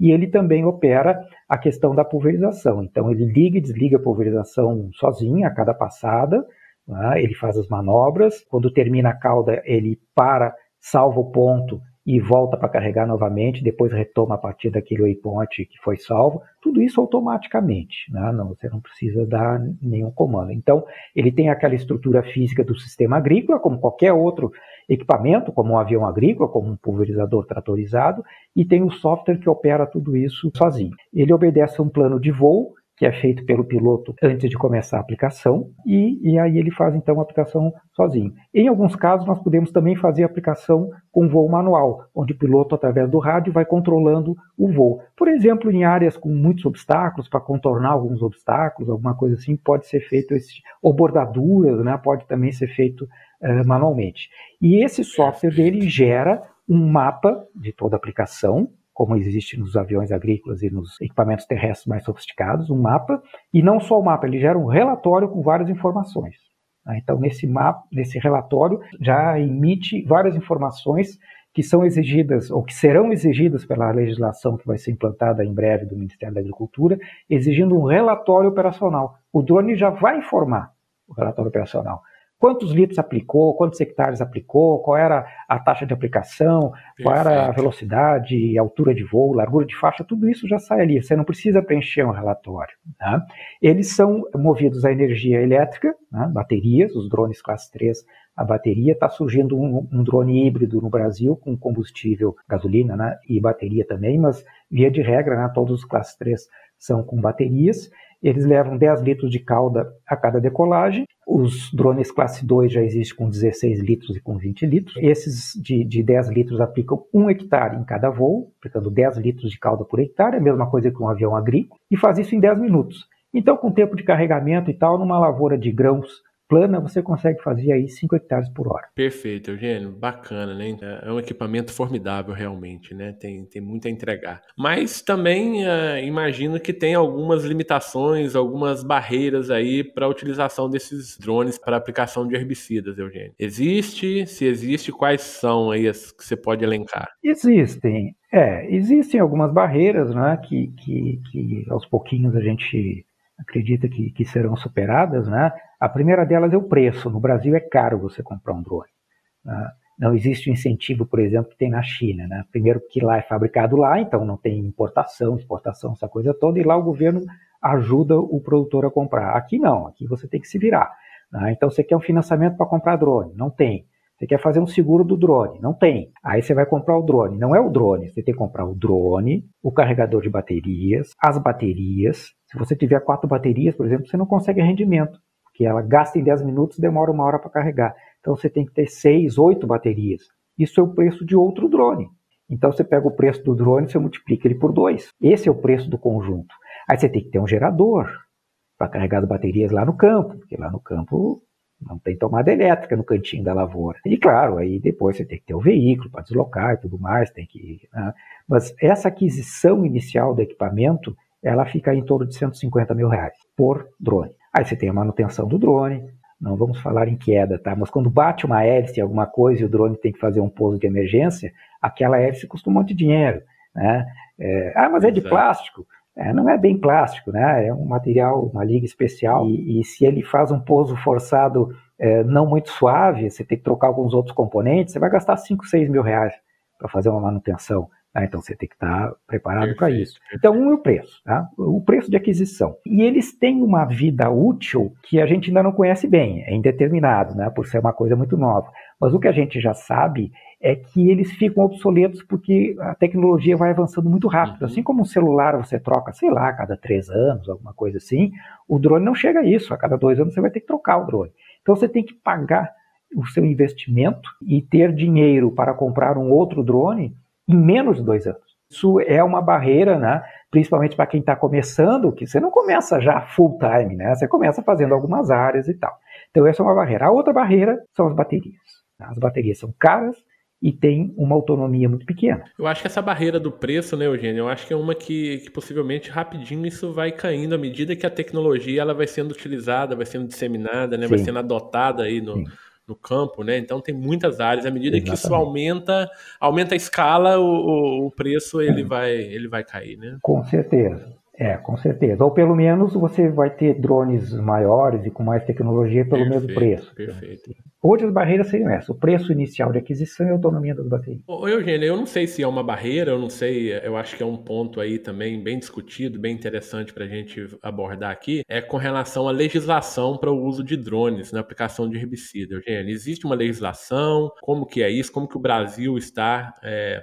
E ele também opera a questão da pulverização. Então, ele liga e desliga a pulverização sozinho a cada passada, né? ele faz as manobras, quando termina a cauda, ele para, salva o ponto e volta para carregar novamente, depois retoma a partir daquele waypoint que foi salvo, tudo isso automaticamente, né? não, você não precisa dar nenhum comando. Então, ele tem aquela estrutura física do sistema agrícola, como qualquer outro equipamento, como um avião agrícola, como um pulverizador tratorizado, e tem o software que opera tudo isso sozinho. Ele obedece a um plano de voo que é feito pelo piloto antes de começar a aplicação, e, e aí ele faz então a aplicação sozinho. Em alguns casos, nós podemos também fazer a aplicação com voo manual, onde o piloto, através do rádio, vai controlando o voo. Por exemplo, em áreas com muitos obstáculos, para contornar alguns obstáculos, alguma coisa assim, pode ser feito esse, ou bordaduras, né, pode também ser feito uh, manualmente. E esse software dele gera um mapa de toda a aplicação, como existe nos aviões agrícolas e nos equipamentos terrestres mais sofisticados, um mapa, e não só o mapa, ele gera um relatório com várias informações. Né? Então, nesse mapa, nesse relatório, já emite várias informações que são exigidas ou que serão exigidas pela legislação que vai ser implantada em breve do Ministério da Agricultura, exigindo um relatório operacional. O drone já vai informar o relatório operacional quantos litros aplicou, quantos hectares aplicou, qual era a taxa de aplicação, Perfeito. qual era a velocidade, altura de voo, largura de faixa, tudo isso já sai ali. Você não precisa preencher um relatório. Né? Eles são movidos a energia elétrica, né? baterias, os drones classe 3 a bateria. Está surgindo um, um, drone híbrido no Brasil com combustível, gasolina né? e bateria também, mas via de regra, né? todos os classe 3 são com baterias. Eles levam 10 litros de calda a cada decolagem. Os drones classe 2 já existem com 16 litros e com 20 litros. Esses de, de 10 litros aplicam 1 hectare em cada voo, aplicando 10 litros de calda por hectare, a mesma coisa que um avião agrícola, e faz isso em 10 minutos. Então, com tempo de carregamento e tal, numa lavoura de grãos plana, você consegue fazer aí 5 hectares por hora. Perfeito, Eugênio. Bacana, né? É um equipamento formidável, realmente, né? Tem, tem muito a entregar. Mas também uh, imagino que tem algumas limitações, algumas barreiras aí para a utilização desses drones para aplicação de herbicidas, Eugênio. Existe? Se existe, quais são aí as que você pode elencar? Existem. É, existem algumas barreiras, né, que, que, que aos pouquinhos a gente acredita que, que serão superadas, né? A primeira delas é o preço. No Brasil é caro você comprar um drone. Né? Não existe o incentivo, por exemplo, que tem na China. Né? Primeiro que lá é fabricado lá, então não tem importação, exportação, essa coisa toda, e lá o governo ajuda o produtor a comprar. Aqui não, aqui você tem que se virar. Né? Então você quer um financiamento para comprar drone? Não tem. Você quer fazer um seguro do drone? Não tem. Aí você vai comprar o drone. Não é o drone. Você tem que comprar o drone, o carregador de baterias, as baterias. Se você tiver quatro baterias, por exemplo, você não consegue rendimento que ela gasta em 10 minutos demora uma hora para carregar. Então você tem que ter 6, 8 baterias. Isso é o preço de outro drone. Então você pega o preço do drone e multiplica ele por 2. Esse é o preço do conjunto. Aí você tem que ter um gerador para carregar as baterias lá no campo, porque lá no campo não tem tomada elétrica no cantinho da lavoura. E claro, aí depois você tem que ter o veículo para deslocar e tudo mais, tem que. Né? Mas essa aquisição inicial do equipamento, ela fica em torno de 150 mil reais por drone. Aí você tem a manutenção do drone, não vamos falar em queda, tá? Mas quando bate uma hélice, alguma coisa, e o drone tem que fazer um pouso de emergência, aquela hélice custa um monte de dinheiro, né? É, ah, mas é de plástico. É, não é bem plástico, né? É um material, uma liga especial. E, e se ele faz um pouso forçado é, não muito suave, você tem que trocar alguns outros componentes, você vai gastar 5, 6 mil reais para fazer uma manutenção. Tá? Então você tem que estar preparado para isso. Então, um é o preço, tá? o preço de aquisição. E eles têm uma vida útil que a gente ainda não conhece bem, é indeterminado, né? por ser uma coisa muito nova. Mas o que a gente já sabe é que eles ficam obsoletos porque a tecnologia vai avançando muito rápido. Uhum. Assim como um celular você troca, sei lá, a cada três anos, alguma coisa assim, o drone não chega a isso. A cada dois anos você vai ter que trocar o drone. Então você tem que pagar o seu investimento e ter dinheiro para comprar um outro drone em menos de dois anos. Isso é uma barreira, né? principalmente para quem está começando, que você não começa já full time, né? você começa fazendo algumas áreas e tal. Então, essa é uma barreira. A outra barreira são as baterias. As baterias são caras e tem uma autonomia muito pequena. Eu acho que essa barreira do preço, né, Eugênio, eu acho que é uma que, que, possivelmente rapidinho isso vai caindo à medida que a tecnologia ela vai sendo utilizada, vai sendo disseminada, né, vai sendo adotada aí no, no campo, né? Então tem muitas áreas. À medida Exatamente. que isso aumenta, aumenta a escala, o, o preço ele, é. vai, ele vai cair, né? Com certeza. É, com certeza. Ou pelo menos você vai ter drones maiores e com mais tecnologia pelo perfeito, mesmo preço. Perfeito. Hoje as barreiras seriam essas: o preço inicial de aquisição e a autonomia das baterias. Ô, Eugênio, eu não sei se é uma barreira, eu não sei, eu acho que é um ponto aí também bem discutido, bem interessante para a gente abordar aqui, é com relação à legislação para o uso de drones na aplicação de herbicida. Eugênio, existe uma legislação? Como que é isso? Como que o Brasil está é,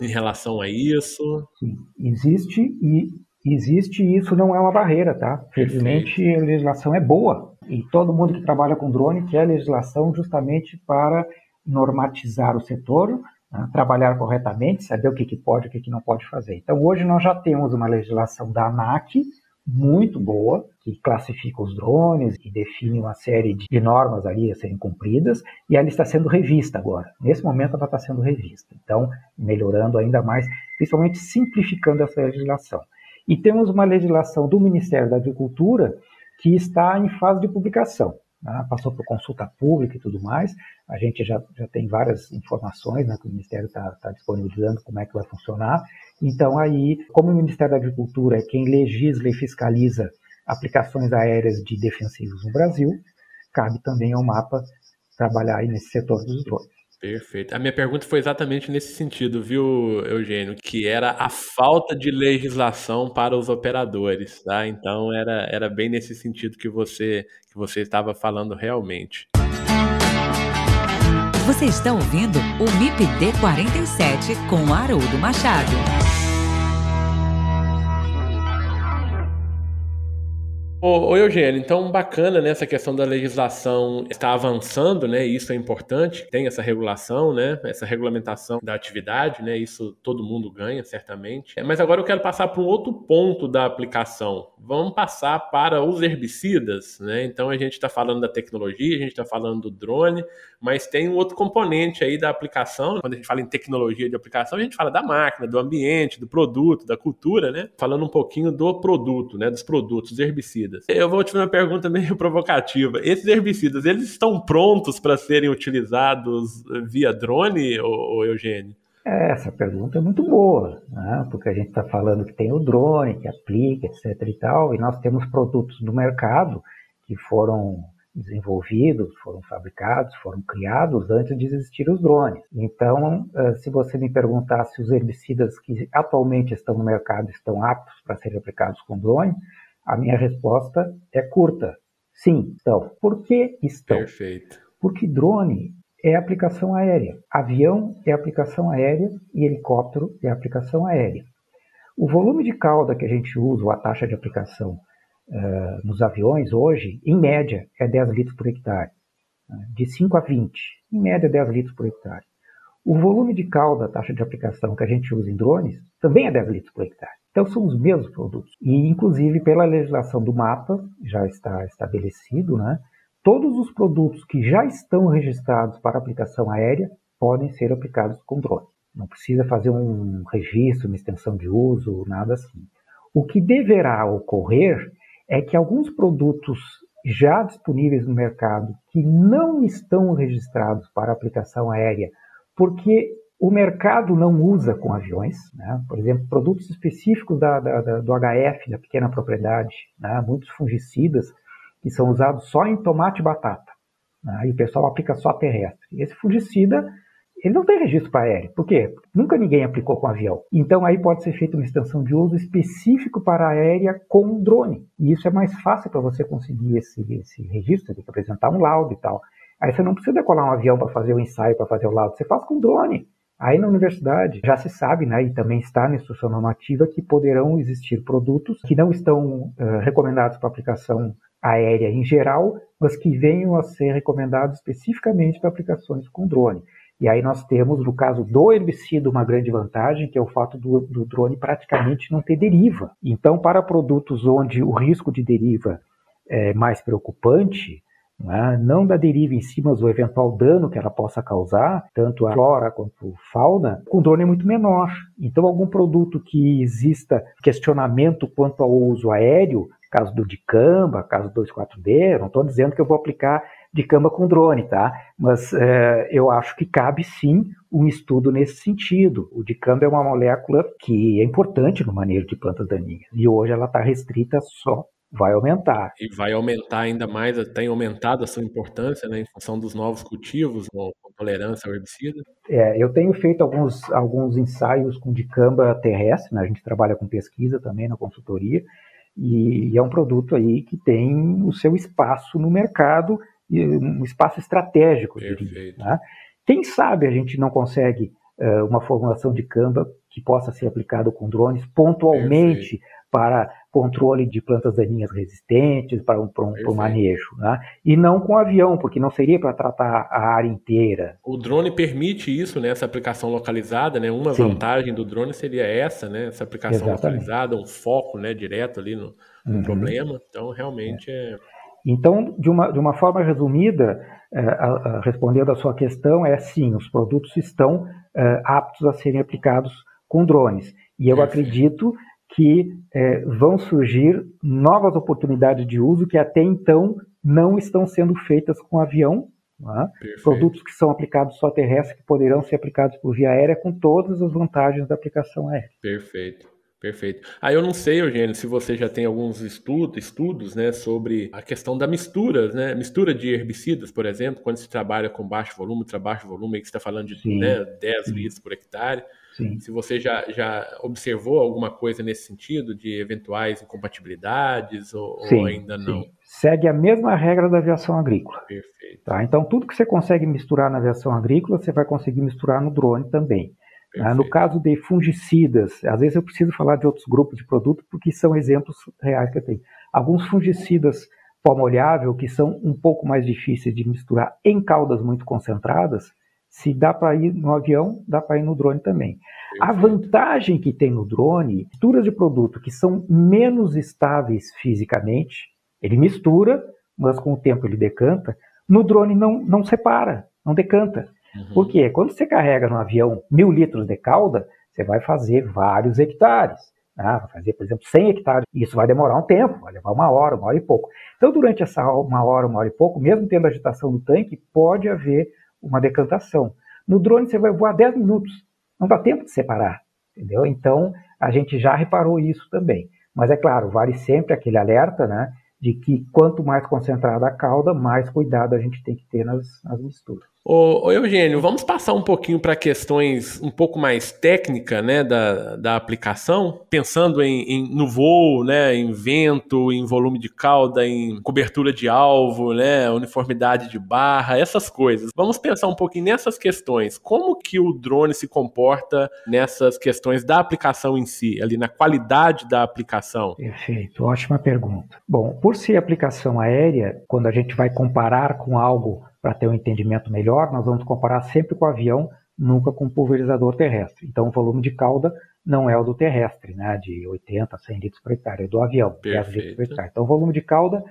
em relação a isso? Sim, existe e existe isso não é uma barreira, tá? Felizmente a legislação é boa e todo mundo que trabalha com drone quer legislação justamente para normatizar o setor, né? trabalhar corretamente, saber o que, que pode e o que, que não pode fazer. Então hoje nós já temos uma legislação da ANAC muito boa, que classifica os drones e define uma série de normas ali a serem cumpridas, e ela está sendo revista agora. Nesse momento ela está sendo revista. Então, melhorando ainda mais, principalmente simplificando essa legislação. E temos uma legislação do Ministério da Agricultura que está em fase de publicação. Né? Passou por consulta pública e tudo mais. A gente já, já tem várias informações né, que o Ministério está tá disponibilizando como é que vai funcionar. Então, aí, como o Ministério da Agricultura é quem legisla e fiscaliza aplicações aéreas de defensivos no Brasil, cabe também ao mapa trabalhar aí nesse setor dos drones. Perfeito. A minha pergunta foi exatamente nesse sentido, viu, Eugênio? Que era a falta de legislação para os operadores, tá? Então era, era bem nesse sentido que você, que você estava falando realmente. Você está ouvindo o MIPD 47 com Haroldo Machado. Ô, Eugênio, então bacana né, essa questão da legislação está avançando, né? Isso é importante, tem essa regulação, né? Essa regulamentação da atividade, né? Isso todo mundo ganha, certamente. É, mas agora eu quero passar para um outro ponto da aplicação. Vamos passar para os herbicidas, né? Então a gente está falando da tecnologia, a gente está falando do drone, mas tem um outro componente aí da aplicação. Quando a gente fala em tecnologia de aplicação, a gente fala da máquina, do ambiente, do produto, da cultura, né? Falando um pouquinho do produto, né? Dos produtos, dos herbicidas herbicidas. Eu vou te fazer uma pergunta meio provocativa. Esses herbicidas, eles estão prontos para serem utilizados via drone, ou, Eugênio? Essa pergunta é muito boa, né? porque a gente está falando que tem o drone, que aplica, etc. e tal, e nós temos produtos no mercado que foram desenvolvidos, foram fabricados, foram criados antes de existir os drones. Então, eh, se você me perguntar se os herbicidas que atualmente estão no mercado estão aptos para serem aplicados com drone, a minha resposta é curta. Sim, estão. Por que estão? Perfeito. Porque drone é aplicação aérea, avião é aplicação aérea e helicóptero é aplicação aérea. O volume de cauda que a gente usa, ou a taxa de aplicação uh, nos aviões hoje, em média, é 10 litros por hectare. De 5 a 20, em média 10 litros por hectare. O volume de cauda, a taxa de aplicação que a gente usa em drones, também é 10 litros por hectare. Então são os mesmos produtos. E inclusive pela legislação do mapa já está estabelecido, né? Todos os produtos que já estão registrados para aplicação aérea podem ser aplicados com drone. Não precisa fazer um registro, uma extensão de uso, nada assim. O que deverá ocorrer é que alguns produtos já disponíveis no mercado que não estão registrados para aplicação aérea, porque o mercado não usa com aviões, né? por exemplo, produtos específicos da, da, da, do HF, da pequena propriedade, né? muitos fungicidas que são usados só em tomate e batata, né? e o pessoal aplica só terrestre. Esse fungicida, ele não tem registro para aéreo, por quê? Nunca ninguém aplicou com avião. Então aí pode ser feita uma extensão de uso específico para aérea com drone, e isso é mais fácil para você conseguir esse, esse registro, tem que apresentar um laudo e tal. Aí você não precisa decolar um avião para fazer o ensaio, para fazer o laudo, você faz com drone. Aí na universidade já se sabe, né, e também está na instrução normativa, que poderão existir produtos que não estão uh, recomendados para aplicação aérea em geral, mas que venham a ser recomendados especificamente para aplicações com drone. E aí nós temos, no caso do herbicida, uma grande vantagem, que é o fato do, do drone praticamente não ter deriva. Então, para produtos onde o risco de deriva é mais preocupante? Não da deriva em si, mas o eventual dano que ela possa causar, tanto a flora quanto a fauna, com drone é muito menor. Então, algum produto que exista questionamento quanto ao uso aéreo, caso do dicamba, caso do 2,4-D, não estou dizendo que eu vou aplicar dicamba com drone, tá? Mas é, eu acho que cabe sim um estudo nesse sentido. O dicamba é uma molécula que é importante no manejo de plantas daninhas e hoje ela está restrita só vai aumentar. E vai aumentar ainda mais, tem aumentado a sua importância né, em função dos novos cultivos, com, tolerância ao herbicida? É, eu tenho feito alguns, alguns ensaios com dicamba terrestre, né, a gente trabalha com pesquisa também na consultoria, e, e é um produto aí que tem o seu espaço no mercado, um espaço estratégico, Perfeito. diria. Né? Quem sabe a gente não consegue uh, uma formulação de camba que possa ser aplicado com drones pontualmente Perfeito para controle de plantas daninhas resistentes, para um, para um, para um manejo. Né? E não com avião, porque não seria para tratar a área inteira. O drone permite isso, né? essa aplicação localizada. Né? Uma Sim. vantagem do drone seria essa, né? essa aplicação Exatamente. localizada, um foco né? direto ali no, no uhum. problema. Então, realmente é. é... Então, de uma, de uma forma resumida, é, a, a, respondendo a sua questão, é sim, os produtos estão é, aptos a serem aplicados com drones. E eu Perfeito. acredito que é, vão surgir novas oportunidades de uso que até então não estão sendo feitas com avião. É? Produtos que são aplicados só terrestre que poderão ser aplicados por via aérea com todas as vantagens da aplicação aérea. Perfeito. Perfeito. Aí ah, eu não sei, Eugênio, se você já tem alguns estudos, estudos né, sobre a questão da mistura, né? Mistura de herbicidas, por exemplo, quando se trabalha com baixo volume, ultra baixo volume, que você está falando de né, 10 litros por hectare. Sim. Se você já, já observou alguma coisa nesse sentido, de eventuais incompatibilidades ou, sim, ou ainda não? Sim. Segue a mesma regra da aviação agrícola. Perfeito. Tá? Então, tudo que você consegue misturar na aviação agrícola, você vai conseguir misturar no drone também. Tá? No caso de fungicidas, às vezes eu preciso falar de outros grupos de produto porque são exemplos reais que eu tenho. Alguns fungicidas pó molhável, que são um pouco mais difíceis de misturar em caudas muito concentradas, se dá para ir no avião, dá para ir no drone também. A vantagem que tem no drone, misturas de produto que são menos estáveis fisicamente, ele mistura, mas com o tempo ele decanta. No drone não, não separa, não decanta. Uhum. Por quê? Quando você carrega no avião mil litros de calda, você vai fazer vários hectares. Ah, vai fazer, por exemplo, 100 hectares. Isso vai demorar um tempo, vai levar uma hora, uma hora e pouco. Então, durante essa uma hora, uma hora e pouco, mesmo tendo agitação no tanque, pode haver uma decantação. No drone você vai voar 10 minutos, não dá tempo de separar, entendeu? Então a gente já reparou isso também. Mas é claro, vale sempre aquele alerta, né? De que quanto mais concentrada a cauda, mais cuidado a gente tem que ter nas, nas misturas. Ô, ô, Eugênio, vamos passar um pouquinho para questões um pouco mais técnicas né, da, da aplicação, pensando em, em, no voo, né, em vento, em volume de cauda, em cobertura de alvo, né, uniformidade de barra, essas coisas. Vamos pensar um pouquinho nessas questões. Como que o drone se comporta nessas questões da aplicação em si, ali na qualidade da aplicação? Perfeito, ótima pergunta. Bom, por ser aplicação aérea, quando a gente vai comparar com algo para ter um entendimento melhor, nós vamos comparar sempre com o avião, nunca com o pulverizador terrestre. Então, o volume de cauda não é o do terrestre, né, de 80 a 100 litros por hectare, é do avião, 10 litros por hectare. Então, o volume de cauda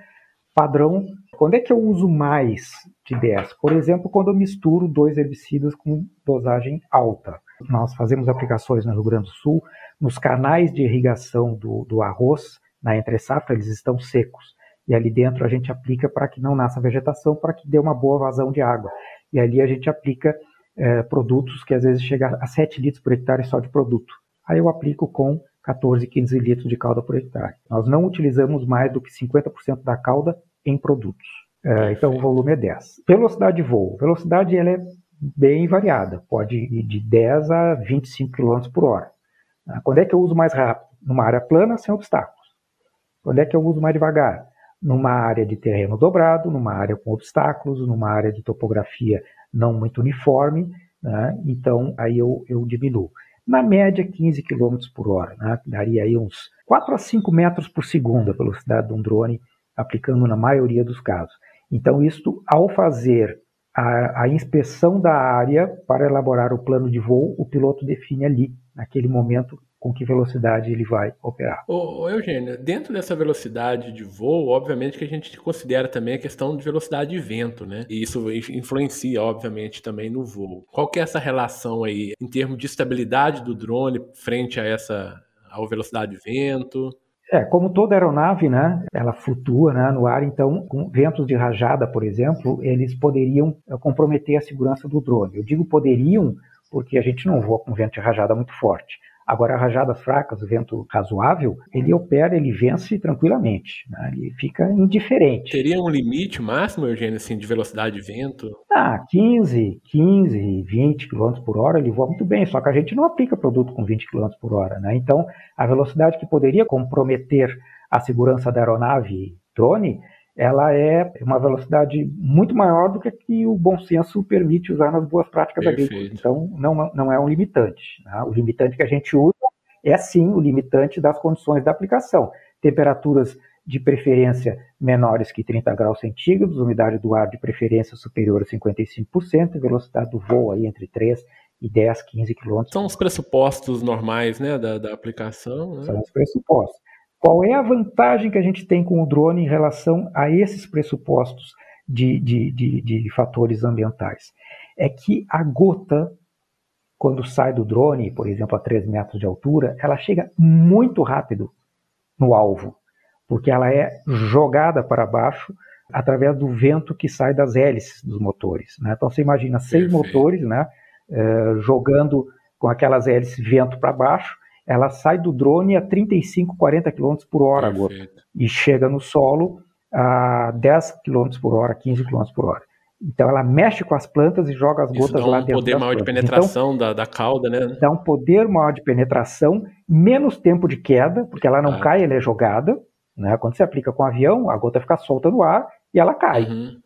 padrão. Quando é que eu uso mais de 10? Por exemplo, quando eu misturo dois herbicidas com dosagem alta. Nós fazemos aplicações no Rio Grande do Sul, nos canais de irrigação do, do arroz, na entre safra, eles estão secos e ali dentro a gente aplica para que não nasça vegetação, para que dê uma boa vazão de água. E ali a gente aplica é, produtos que às vezes chegam a 7 litros por hectare só de produto. Aí eu aplico com 14, 15 litros de calda por hectare. Nós não utilizamos mais do que 50% da calda em produtos. É, então o volume é 10. Velocidade de voo. Velocidade ela é bem variada, pode ir de 10 a 25 km por hora. Quando é que eu uso mais rápido? Numa área plana, sem obstáculos. Quando é que eu uso mais devagar? Numa área de terreno dobrado, numa área com obstáculos, numa área de topografia não muito uniforme, né? então aí eu, eu diminuo. Na média, 15 km por hora, né? daria aí uns 4 a 5 metros por segundo a velocidade de um drone, aplicando na maioria dos casos. Então, isto, ao fazer a, a inspeção da área para elaborar o plano de voo, o piloto define ali, naquele momento, com que velocidade ele vai operar. Ô, ô, Eugênio, dentro dessa velocidade de voo, obviamente que a gente considera também a questão de velocidade de vento, né? E isso influencia, obviamente, também no voo. Qual que é essa relação aí em termos de estabilidade do drone frente a essa a velocidade de vento? É, como toda aeronave, né, ela flutua né, no ar, então, com ventos de rajada, por exemplo, eles poderiam eh, comprometer a segurança do drone. Eu digo poderiam porque a gente não voa com vento de rajada muito forte. Agora, rajadas fracas, vento razoável, ele opera, ele vence tranquilamente. Né? Ele fica indiferente. Teria um limite máximo, Eugênio, assim, de velocidade de vento? Ah, 15, 15, 20 km por hora, ele voa muito bem, só que a gente não aplica produto com 20 km por hora. Né? Então, a velocidade que poderia comprometer a segurança da aeronave drone ela é uma velocidade muito maior do que, que o bom senso permite usar nas boas práticas Perfeito. agrícolas. Então, não, não é um limitante. Né? O limitante que a gente usa é sim o limitante das condições da aplicação. Temperaturas de preferência menores que 30 graus centígrados, umidade do ar de preferência superior a 55%, velocidade do voo aí entre 3 e 10, 15 km. São os pressupostos normais né, da, da aplicação. Né? São os pressupostos. Qual é a vantagem que a gente tem com o drone em relação a esses pressupostos de, de, de, de fatores ambientais? É que a gota, quando sai do drone, por exemplo, a 3 metros de altura, ela chega muito rápido no alvo, porque ela é jogada para baixo através do vento que sai das hélices dos motores. Né? Então você imagina seis Perfeito. motores né, eh, jogando com aquelas hélices vento para baixo, ela sai do drone a 35, 40 km por hora agora e chega no solo a 10 km por hora, 15 km por hora. Então ela mexe com as plantas e joga as gotas lá dentro. Dá um poder maior plantas. de penetração então, da, da cauda, né? Dá um poder maior de penetração, menos tempo de queda, porque ela não ah. cai, ela é jogada. Né? Quando você aplica com o avião, a gota fica solta no ar e ela cai. Uhum.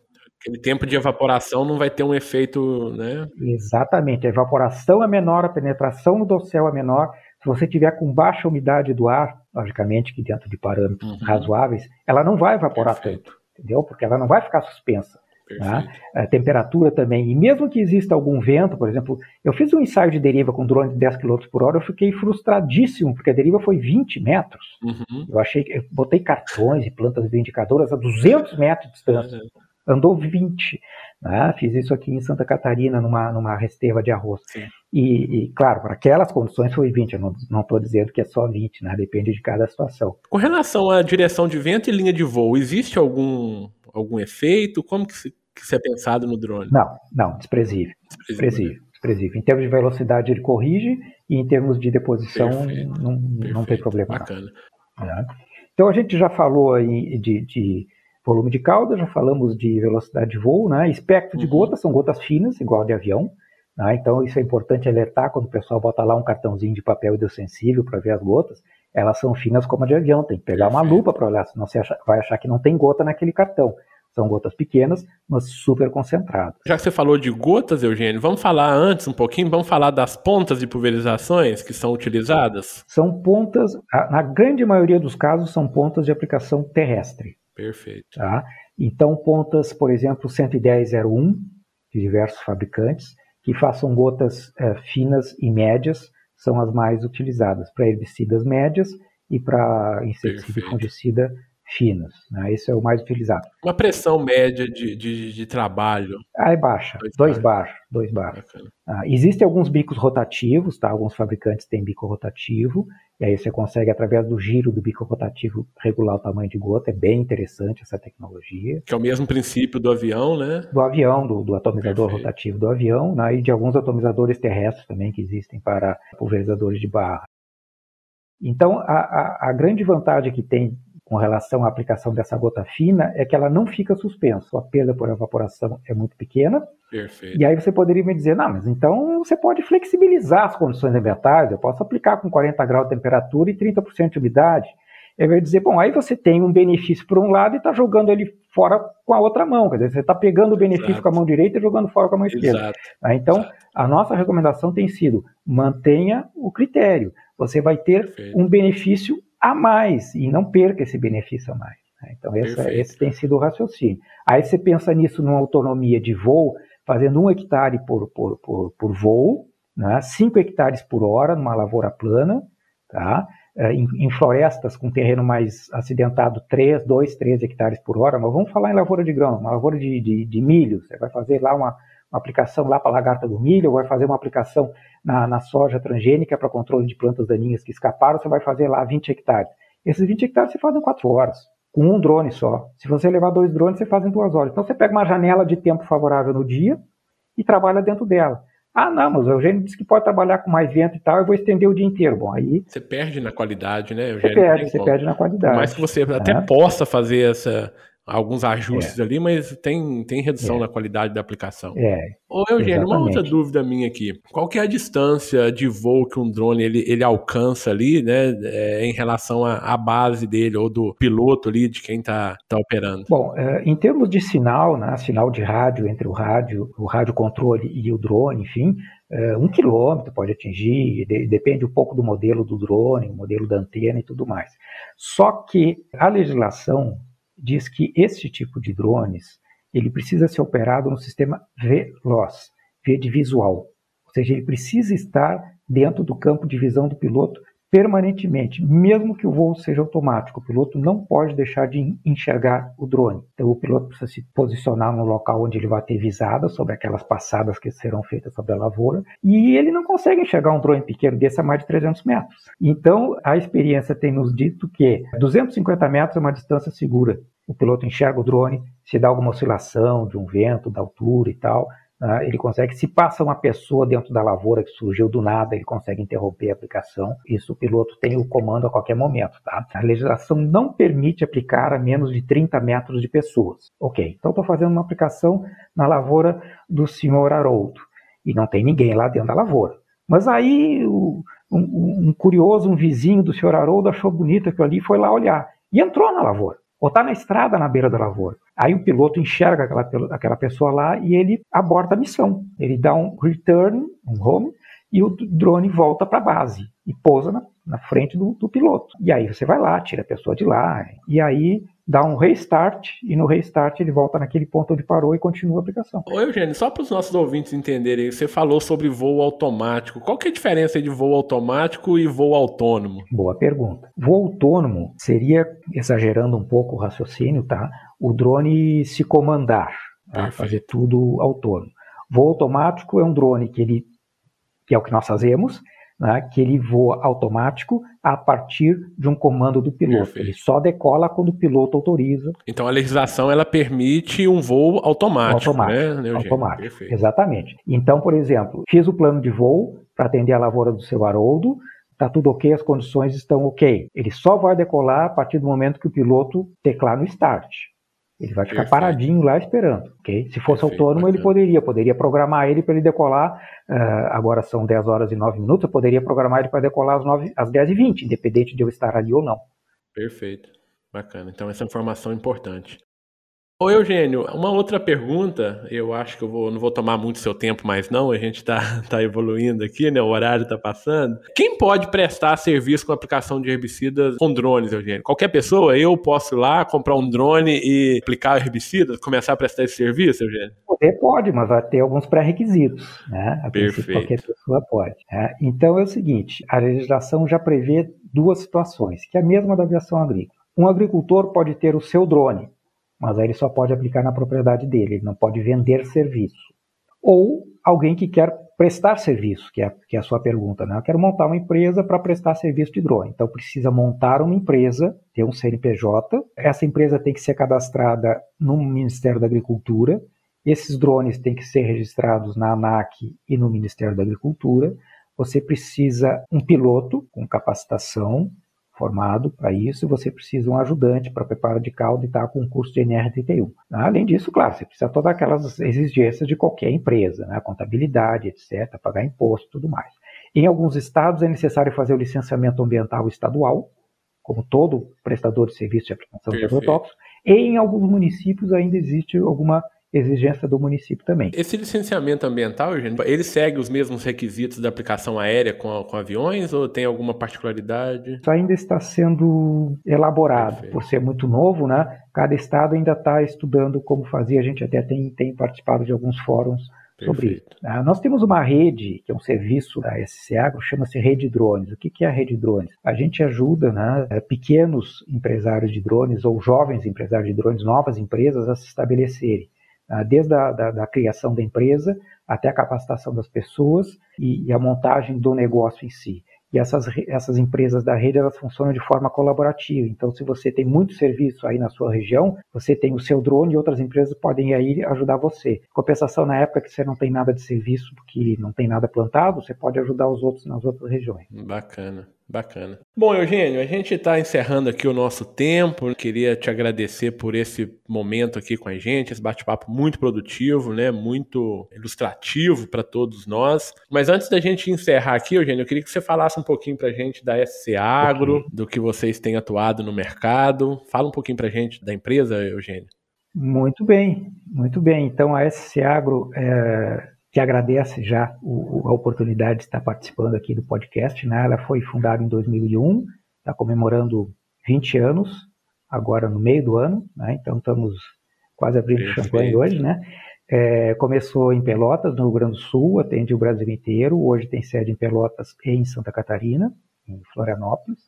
Aquele tempo de evaporação não vai ter um efeito, né? Exatamente. A evaporação é menor, a penetração no dossel é menor. Se você tiver com baixa umidade do ar, logicamente que dentro de parâmetros uhum. razoáveis, ela não vai evaporar Perfeito. tanto, entendeu? Porque ela não vai ficar suspensa. A temperatura também. E mesmo que exista algum vento, por exemplo, eu fiz um ensaio de deriva com drone de 10 km por hora, eu fiquei frustradíssimo, porque a deriva foi 20 metros. Uhum. Eu achei que eu botei cartões e plantas indicadoras a 200 metros de distância. Uhum. Andou 20. Né? Fiz isso aqui em Santa Catarina, numa, numa reserva de arroz. E, e, claro, para aquelas condições foi 20. Eu não estou dizendo que é só 20, né? depende de cada situação. Com relação à direção de vento e linha de voo, existe algum, algum efeito? Como que, se, que isso é pensado no drone? Não, não, desprezível. Desprezível. desprezível. Em termos de velocidade, ele corrige, e em termos de deposição, Perfeito. não, Perfeito. não tem problema. Bacana. Né? Então, a gente já falou aí de, de volume de cauda, já falamos de velocidade de voo, né? Espectro de uhum. gotas, são gotas finas, igual de avião. Né? Então, isso é importante alertar quando o pessoal bota lá um cartãozinho de papel hidrossensível para ver as gotas. Elas são finas como a de avião, tem que pegar uma lupa para olhar, senão você acha, vai achar que não tem gota naquele cartão. São gotas pequenas, mas super concentradas. Já que você falou de gotas, Eugênio, vamos falar antes um pouquinho, vamos falar das pontas de pulverizações que são utilizadas? São pontas, na grande maioria dos casos, são pontas de aplicação terrestre. Perfeito. Tá? Então, pontas, por exemplo, 11001, de diversos fabricantes, que façam gotas é, finas e médias, são as mais utilizadas para herbicidas médias e para inseticida e fungicida finas. Né? Esse é o mais utilizado. Uma pressão média de, de, de trabalho? Ah, é baixa, 2 bar. Dois bar. Ah, existem alguns bicos rotativos, tá? alguns fabricantes têm bico rotativo, e aí você consegue, através do giro do bico rotativo, regular o tamanho de gota. É bem interessante essa tecnologia. Que é o mesmo princípio do avião, né? Do avião, do, do atomizador Perfeito. rotativo do avião, né? e de alguns atomizadores terrestres também que existem para pulverizadores de barra. Então, a, a, a grande vantagem que tem com relação à aplicação dessa gota fina é que ela não fica suspensa. A perda por evaporação é muito pequena. Perfeito. E aí você poderia me dizer, não, mas então você pode flexibilizar as condições ambientais, eu posso aplicar com 40 graus de temperatura e 30% de umidade. Eu vai dizer, bom, aí você tem um benefício por um lado e está jogando ele fora com a outra mão. Quer dizer, você está pegando o benefício Exato. com a mão direita e jogando fora com a mão esquerda. Exato. Tá? Então, Exato. a nossa recomendação tem sido mantenha o critério. Você vai ter Perfeito. um benefício a mais e não perca esse benefício a mais. Né? Então, essa, esse tem sido o raciocínio. Aí você pensa nisso numa autonomia de voo, fazendo um hectare por, por, por, por voo, né? 5 hectares por hora numa lavoura plana, Tá? É, em, em, florestas com terreno mais acidentado, 3, 2, 3 hectares por hora, mas vamos falar em lavoura de grão, uma lavoura de, de, de milho, você vai fazer lá uma, uma aplicação lá para a lagarta do milho, ou vai fazer uma aplicação na, na soja transgênica para controle de plantas daninhas que escaparam, você vai fazer lá 20 hectares. Esses 20 hectares você faz em 4 horas, com um drone só. Se você levar dois drones, você faz em duas horas. Então você pega uma janela de tempo favorável no dia e trabalha dentro dela. Ah, não, mas o Eugênio disse que pode trabalhar com mais vento e tal, eu vou estender o dia inteiro. Bom, aí. Você perde na qualidade, né, Eugênio? Você perde, você perde na qualidade. Mas que você até é. possa fazer essa, alguns ajustes é. ali, mas tem, tem redução é. na qualidade da aplicação. É. Ô, Eugênio, Exatamente. uma outra dúvida minha aqui. Qual que é a distância de voo que um drone ele, ele alcança ali, né, é, em relação à, base dele ou do piloto ali, de quem está tá operando? Bom, é, em termos de sinal, né, sinal de rádio entre o rádio, o rádio controle e o drone, enfim, é, um quilômetro pode atingir, de, depende um pouco do modelo do drone, o modelo da antena e tudo mais. Só que a legislação diz que esse tipo de drones ele precisa ser operado no sistema veloz, V de visual, ou seja, ele precisa estar dentro do campo de visão do piloto permanentemente, mesmo que o voo seja automático. O piloto não pode deixar de enxergar o drone. Então, o piloto precisa se posicionar no local onde ele vai ter visada sobre aquelas passadas que serão feitas sobre a lavoura, e ele não consegue enxergar um drone pequeno desse a mais de 300 metros. Então, a experiência tem nos dito que 250 metros é uma distância segura. O piloto enxerga o drone, se dá alguma oscilação de um vento, da altura e tal, né, ele consegue, se passa uma pessoa dentro da lavoura que surgiu do nada, ele consegue interromper a aplicação. Isso o piloto tem o comando a qualquer momento. Tá? A legislação não permite aplicar a menos de 30 metros de pessoas. Ok, então estou fazendo uma aplicação na lavoura do senhor Haroldo e não tem ninguém lá dentro da lavoura. Mas aí um, um, curioso, um vizinho do senhor Haroldo achou bonito aquilo ali e foi lá olhar. E entrou na lavoura. Ou está na estrada na beira da lavoura. Aí o piloto enxerga aquela, aquela pessoa lá e ele aborda a missão. Ele dá um return, um home, e o drone volta para a base e pousa na, na frente do, do, piloto. E aí você vai lá, tira a pessoa de lá, e aí dá um restart, e no restart ele volta naquele ponto onde parou e continua a aplicação. Ô Eugênio, só para os nossos ouvintes entenderem, você falou sobre voo automático. Qual que é a diferença de voo automático e voo autônomo? Boa pergunta. Voo autônomo seria, exagerando um pouco o raciocínio, tá? O drone se comandar, tá? fazer tudo autônomo. Voo automático é um drone que ele que é o que nós fazemos, né, que ele voa automático a partir de um comando do piloto. Perfeito. Ele só decola quando o piloto autoriza. Então a legislação ela permite um voo automático, automático, né, automático. Perfeito. Exatamente. Então, por exemplo, fiz o plano de voo para atender a lavoura do seu Haroldo, está tudo ok, as condições estão ok. Ele só vai decolar a partir do momento que o piloto teclar no start. Ele vai ficar Perfeito. paradinho lá esperando, ok? Se fosse Perfeito, autônomo, bacana. ele poderia, poderia programar ele para ele decolar, uh, agora são 10 horas e 9 minutos, eu poderia programar ele para decolar às, 9, às 10 e 20, independente de eu estar ali ou não. Perfeito, bacana. Então essa informação é importante. Ô Eugênio, uma outra pergunta, eu acho que eu vou, não vou tomar muito seu tempo mais não, a gente está tá evoluindo aqui, né? O horário está passando. Quem pode prestar serviço com aplicação de herbicidas com drones, Eugênio? Qualquer pessoa? Eu posso ir lá, comprar um drone e aplicar herbicidas, começar a prestar esse serviço, Eugênio? Poder pode, mas vai ter alguns pré-requisitos, né? A Perfeito. Qualquer pessoa pode. Né? Então é o seguinte, a legislação já prevê duas situações, que é a mesma da aviação agrícola. Um agricultor pode ter o seu drone, mas aí ele só pode aplicar na propriedade dele, ele não pode vender serviço. Ou alguém que quer prestar serviço, que é, que é a sua pergunta, né? Eu quero montar uma empresa para prestar serviço de drone. Então precisa montar uma empresa, ter um CNPJ. Essa empresa tem que ser cadastrada no Ministério da Agricultura. Esses drones têm que ser registrados na ANAC e no Ministério da Agricultura. Você precisa um piloto com capacitação, formado para isso, você precisa de um ajudante para preparo de caldo e estar tá com um curso de NR31. Além disso, claro, você precisa de todas aquelas exigências de qualquer empresa, né? contabilidade, etc., pagar imposto e tudo mais. Em alguns estados é necessário fazer o licenciamento ambiental estadual, como todo prestador de serviço de aplicação de agrotóxicos, e em alguns municípios ainda existe alguma exigência do município também. Esse licenciamento ambiental, Eugênio, ele segue os mesmos requisitos da aplicação aérea com, com aviões ou tem alguma particularidade? Isso ainda está sendo elaborado, Perfeito. por ser muito novo, né? Cada estado ainda está estudando como fazer. A gente até tem, tem participado de alguns fóruns sobre isso. Ah, nós temos uma rede, que é um serviço da SC Agro, chama-se Rede Drones. O que é a Rede Drones? A gente ajuda né, é, pequenos empresários de drones ou jovens empresários de drones, novas empresas, a se estabelecerem. Ah, desde a da, da criação da empresa até a capacitação das pessoas e, e a montagem do negócio em si. E essas, essas empresas da rede elas funcionam de forma colaborativa. Então, se você tem muito serviço aí na sua região, você tem o seu drone e outras empresas podem aí ajudar você. Compensação na época que você não tem nada de serviço, porque não tem nada plantado, você pode ajudar os outros nas outras regiões. Bacana. Bacana. Bom, Eugênio, a gente está encerrando aqui o nosso tempo. Queria te agradecer por esse momento aqui com a gente, esse bate-papo muito produtivo, né? Muito ilustrativo para todos nós. Mas antes da gente encerrar aqui, Eugênio, eu queria que você falasse um pouquinho para a gente da SC Agro, okay. do que vocês têm atuado no mercado. Fala um pouquinho para a gente da empresa, Eugênio. Muito bem, muito bem. Então a SC Agro é que agradece já o, a oportunidade de estar participando aqui do podcast. Né? Ela foi fundada em 2001, está comemorando 20 anos, agora no meio do ano, né? então estamos quase abrindo Perfeito. champanhe hoje. Né? É, começou em Pelotas, no Rio Grande do Sul, atende o Brasil inteiro, hoje tem sede em Pelotas e em Santa Catarina, em Florianópolis,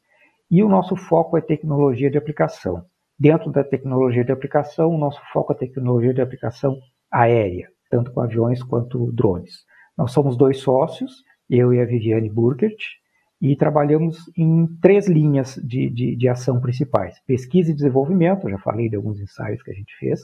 e o nosso foco é tecnologia de aplicação. Dentro da tecnologia de aplicação, o nosso foco é tecnologia de aplicação aérea tanto com aviões quanto drones. Nós somos dois sócios, eu e a Viviane Burkert, e trabalhamos em três linhas de, de, de, ação principais: pesquisa e desenvolvimento, já falei de alguns ensaios que a gente fez,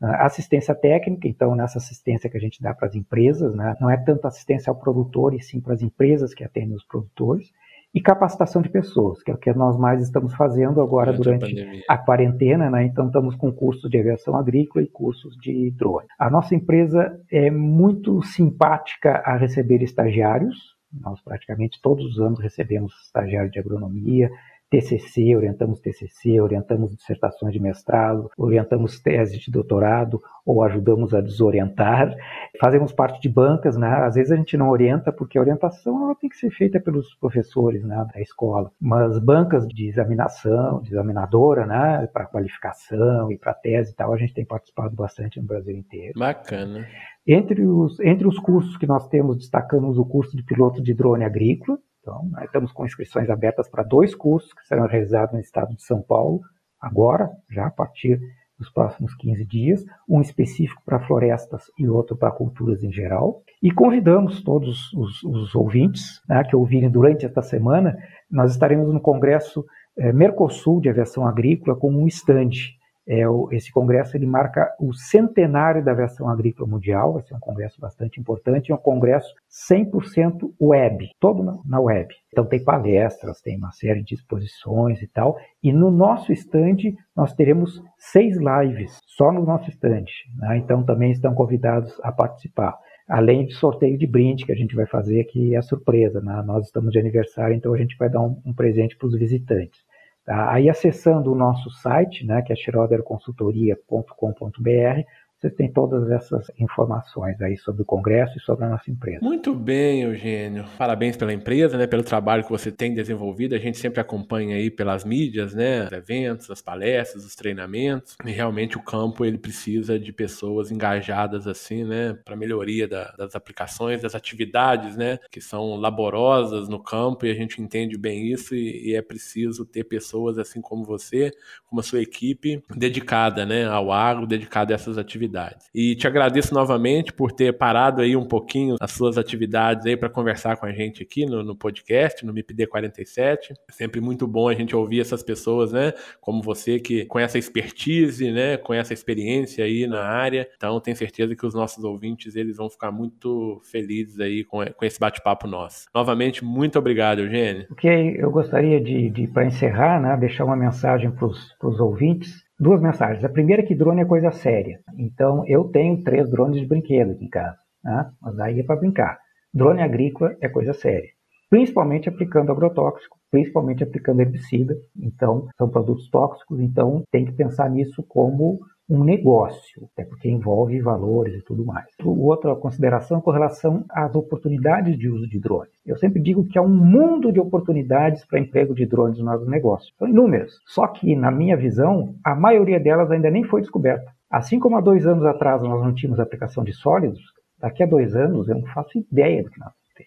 ah, assistência técnica, então nessa assistência que a gente dá para as empresas, né, não é tanto assistência ao produtor, e sim para as empresas que atendem os produtores, e capacitação de pessoas, que é o que nós mais estamos fazendo agora durante, durante a, a, quarentena, né? Então estamos com cursos de aviação agrícola e cursos de drone. A nossa empresa é muito simpática a receber estagiários. Nós praticamente todos os anos recebemos estagiários de agronomia, TCC, orientamos TCC, orientamos dissertações de mestrado, orientamos teses de doutorado ou ajudamos a desorientar. Fazemos parte de bancas, né? Às vezes a gente não orienta porque a orientação ela tem que ser feita pelos professores, né, da escola. Mas bancas de examinação, de examinadora, né, para qualificação e para tese e tal, a gente tem participado bastante no Brasil inteiro. Bacana. Entre os, entre os cursos que nós temos, destacamos o curso de piloto de drone agrícola, então, nós estamos com inscrições abertas para dois cursos que serão realizados no estado de São Paulo, agora, já a partir dos próximos 15 dias, um específico para florestas e outro para culturas em geral. E convidamos todos os, os ouvintes né, que ouvirem durante esta semana, nós estaremos no Congresso eh, Mercosul de Aviação Agrícola com um estande é, o, esse congresso ele marca o centenário da aviação agrícola mundial, vai ser um congresso bastante importante, é um congresso 100% web, todo na, na web. Então tem palestras, tem uma série de exposições e tal, e no nosso stand nós teremos seis lives, só no nosso stand, né? então também estão convidados a participar além de sorteio de brinde que a gente vai fazer, que é surpresa. Né? Nós estamos de aniversário, então a gente vai dar um, um presente para os visitantes. Tá? Aí acessando o nosso site, né, que é schroederconsultoria.com.br, você tem todas essas informações aí sobre o Congresso e sobre a nossa empresa. Muito bem, Eugênio. Parabéns pela empresa, né, pelo trabalho que você tem desenvolvido. A gente sempre acompanha aí pelas mídias, né, os eventos, as palestras, os treinamentos. E realmente o campo ele precisa de pessoas engajadas assim, né, para melhoria da, das aplicações, das atividades, né, que são laborosas no campo e a gente entende bem isso e, e é preciso ter pessoas assim como você, como a sua equipe dedicada, né, ao agro, dedicada a essas atividades E te agradeço novamente por ter parado aí um pouquinho as suas atividades aí para conversar com a gente aqui no, no podcast, no MIPD 47. É sempre muito bom a gente ouvir essas pessoas, né, como você que com essa expertise, né, com essa experiência aí na área. Então, tenho certeza que os nossos ouvintes eles vão ficar muito felizes aí com, com esse bate-papo nosso. Novamente, muito obrigado, Eugênio. O que eu gostaria de, de para encerrar, né, deixar uma mensagem para os ouvintes duas mensagens. A primeira é que drone é coisa séria. Então, eu tenho três drones de brinquedo aqui em casa, né? mas aí é para brincar. Drone agrícola é coisa séria, principalmente aplicando agrotóxico, principalmente aplicando herbicida. Então, são produtos tóxicos, então tem que pensar nisso como um negócio, até porque envolve valores e tudo mais. Outra consideração com relação às oportunidades de uso de drones. Eu sempre digo que há um mundo de oportunidades para emprego de drones no agronegócio. São inúmeras. Só que, na minha visão, a maioria delas ainda nem foi descoberta. Assim como há dois anos atrás nós não tínhamos aplicação de sólidos, Daqui a dois anos eu não faço ideia do que nós vamos ter.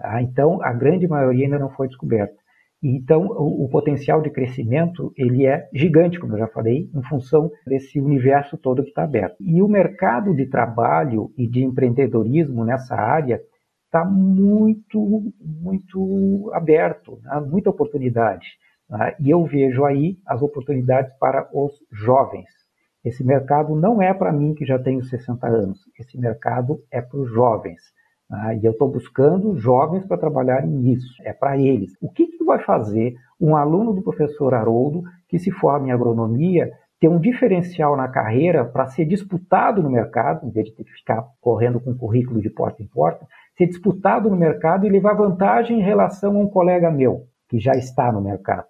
Ah, então, a grande maioria ainda não foi descoberta. Então, o, o, potencial de crescimento ele é gigante, como eu já falei, em função desse universo todo que está aberto. E o mercado de trabalho e de empreendedorismo nessa área está muito, muito aberto, né? muita oportunidade. Né? E eu vejo aí as oportunidades para os jovens. Esse mercado não é para mim que já tenho 60 anos, esse mercado é para os jovens. Ah, e eu estou buscando jovens para trabalharem nisso, é para eles. O que, que vai fazer um aluno do professor Haroldo que se forma em agronomia ter um diferencial na carreira para ser disputado no mercado, em vez de ficar correndo com currículo de porta em porta, ser disputado no mercado e levar vantagem em relação a um colega meu que já está no mercado.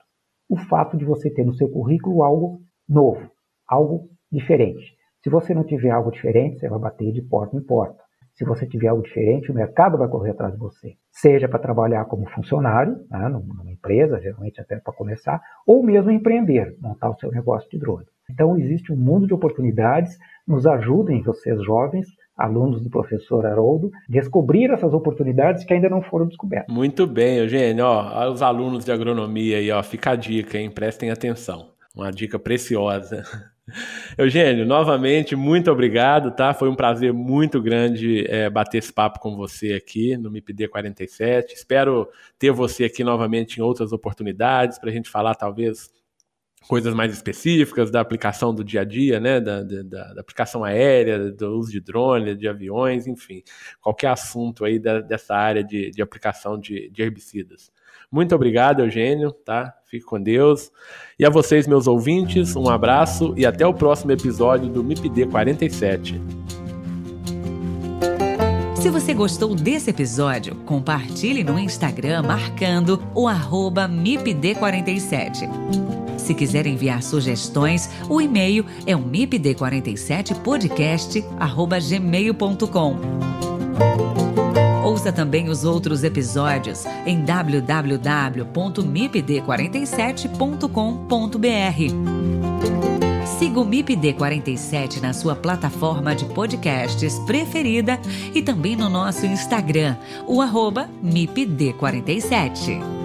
O fato de você ter no seu currículo algo novo, algo diferente. Se você não tiver algo diferente, você vai bater de porta em porta. Se você tiver algo diferente, o mercado vai correr atrás de você. Seja para trabalhar como funcionário, né, numa empresa, geralmente até para começar, ou mesmo empreender, montar o seu negócio de drone. Então, existe um mundo de oportunidades. Nos ajudem, vocês jovens, alunos do professor Haroldo, descobrir essas oportunidades que ainda não foram descobertas. Muito bem, Eugênio. Ó, os alunos de agronomia aí, ó, fica a dica, hein? Prestem atenção. Uma dica preciosa. Eugênio, novamente, muito obrigado, tá? Foi um prazer muito grande é, bater esse papo com você aqui no MIPD 47. Espero ter você aqui novamente em outras oportunidades para a gente falar, talvez, coisas mais específicas da aplicação do dia a dia, né? Da, da, da aplicação aérea, do uso de drone, de aviões, enfim, qualquer assunto aí da, dessa área de, de aplicação de, de herbicidas. Muito obrigado, Eugênio, tá? Fique com Deus. E a vocês, meus ouvintes, um abraço e até o próximo episódio do MIPD 47. Se você gostou desse episódio, compartilhe no Instagram marcando o MIPD47. Se quiser enviar sugestões, o e-mail é o mipd47podcast@gmail.com. Ouça também os outros episódios em www.mipd47.com.br. Siga o MIPD47 na sua plataforma de podcasts preferida e também no nosso Instagram, o arroba MIPD47.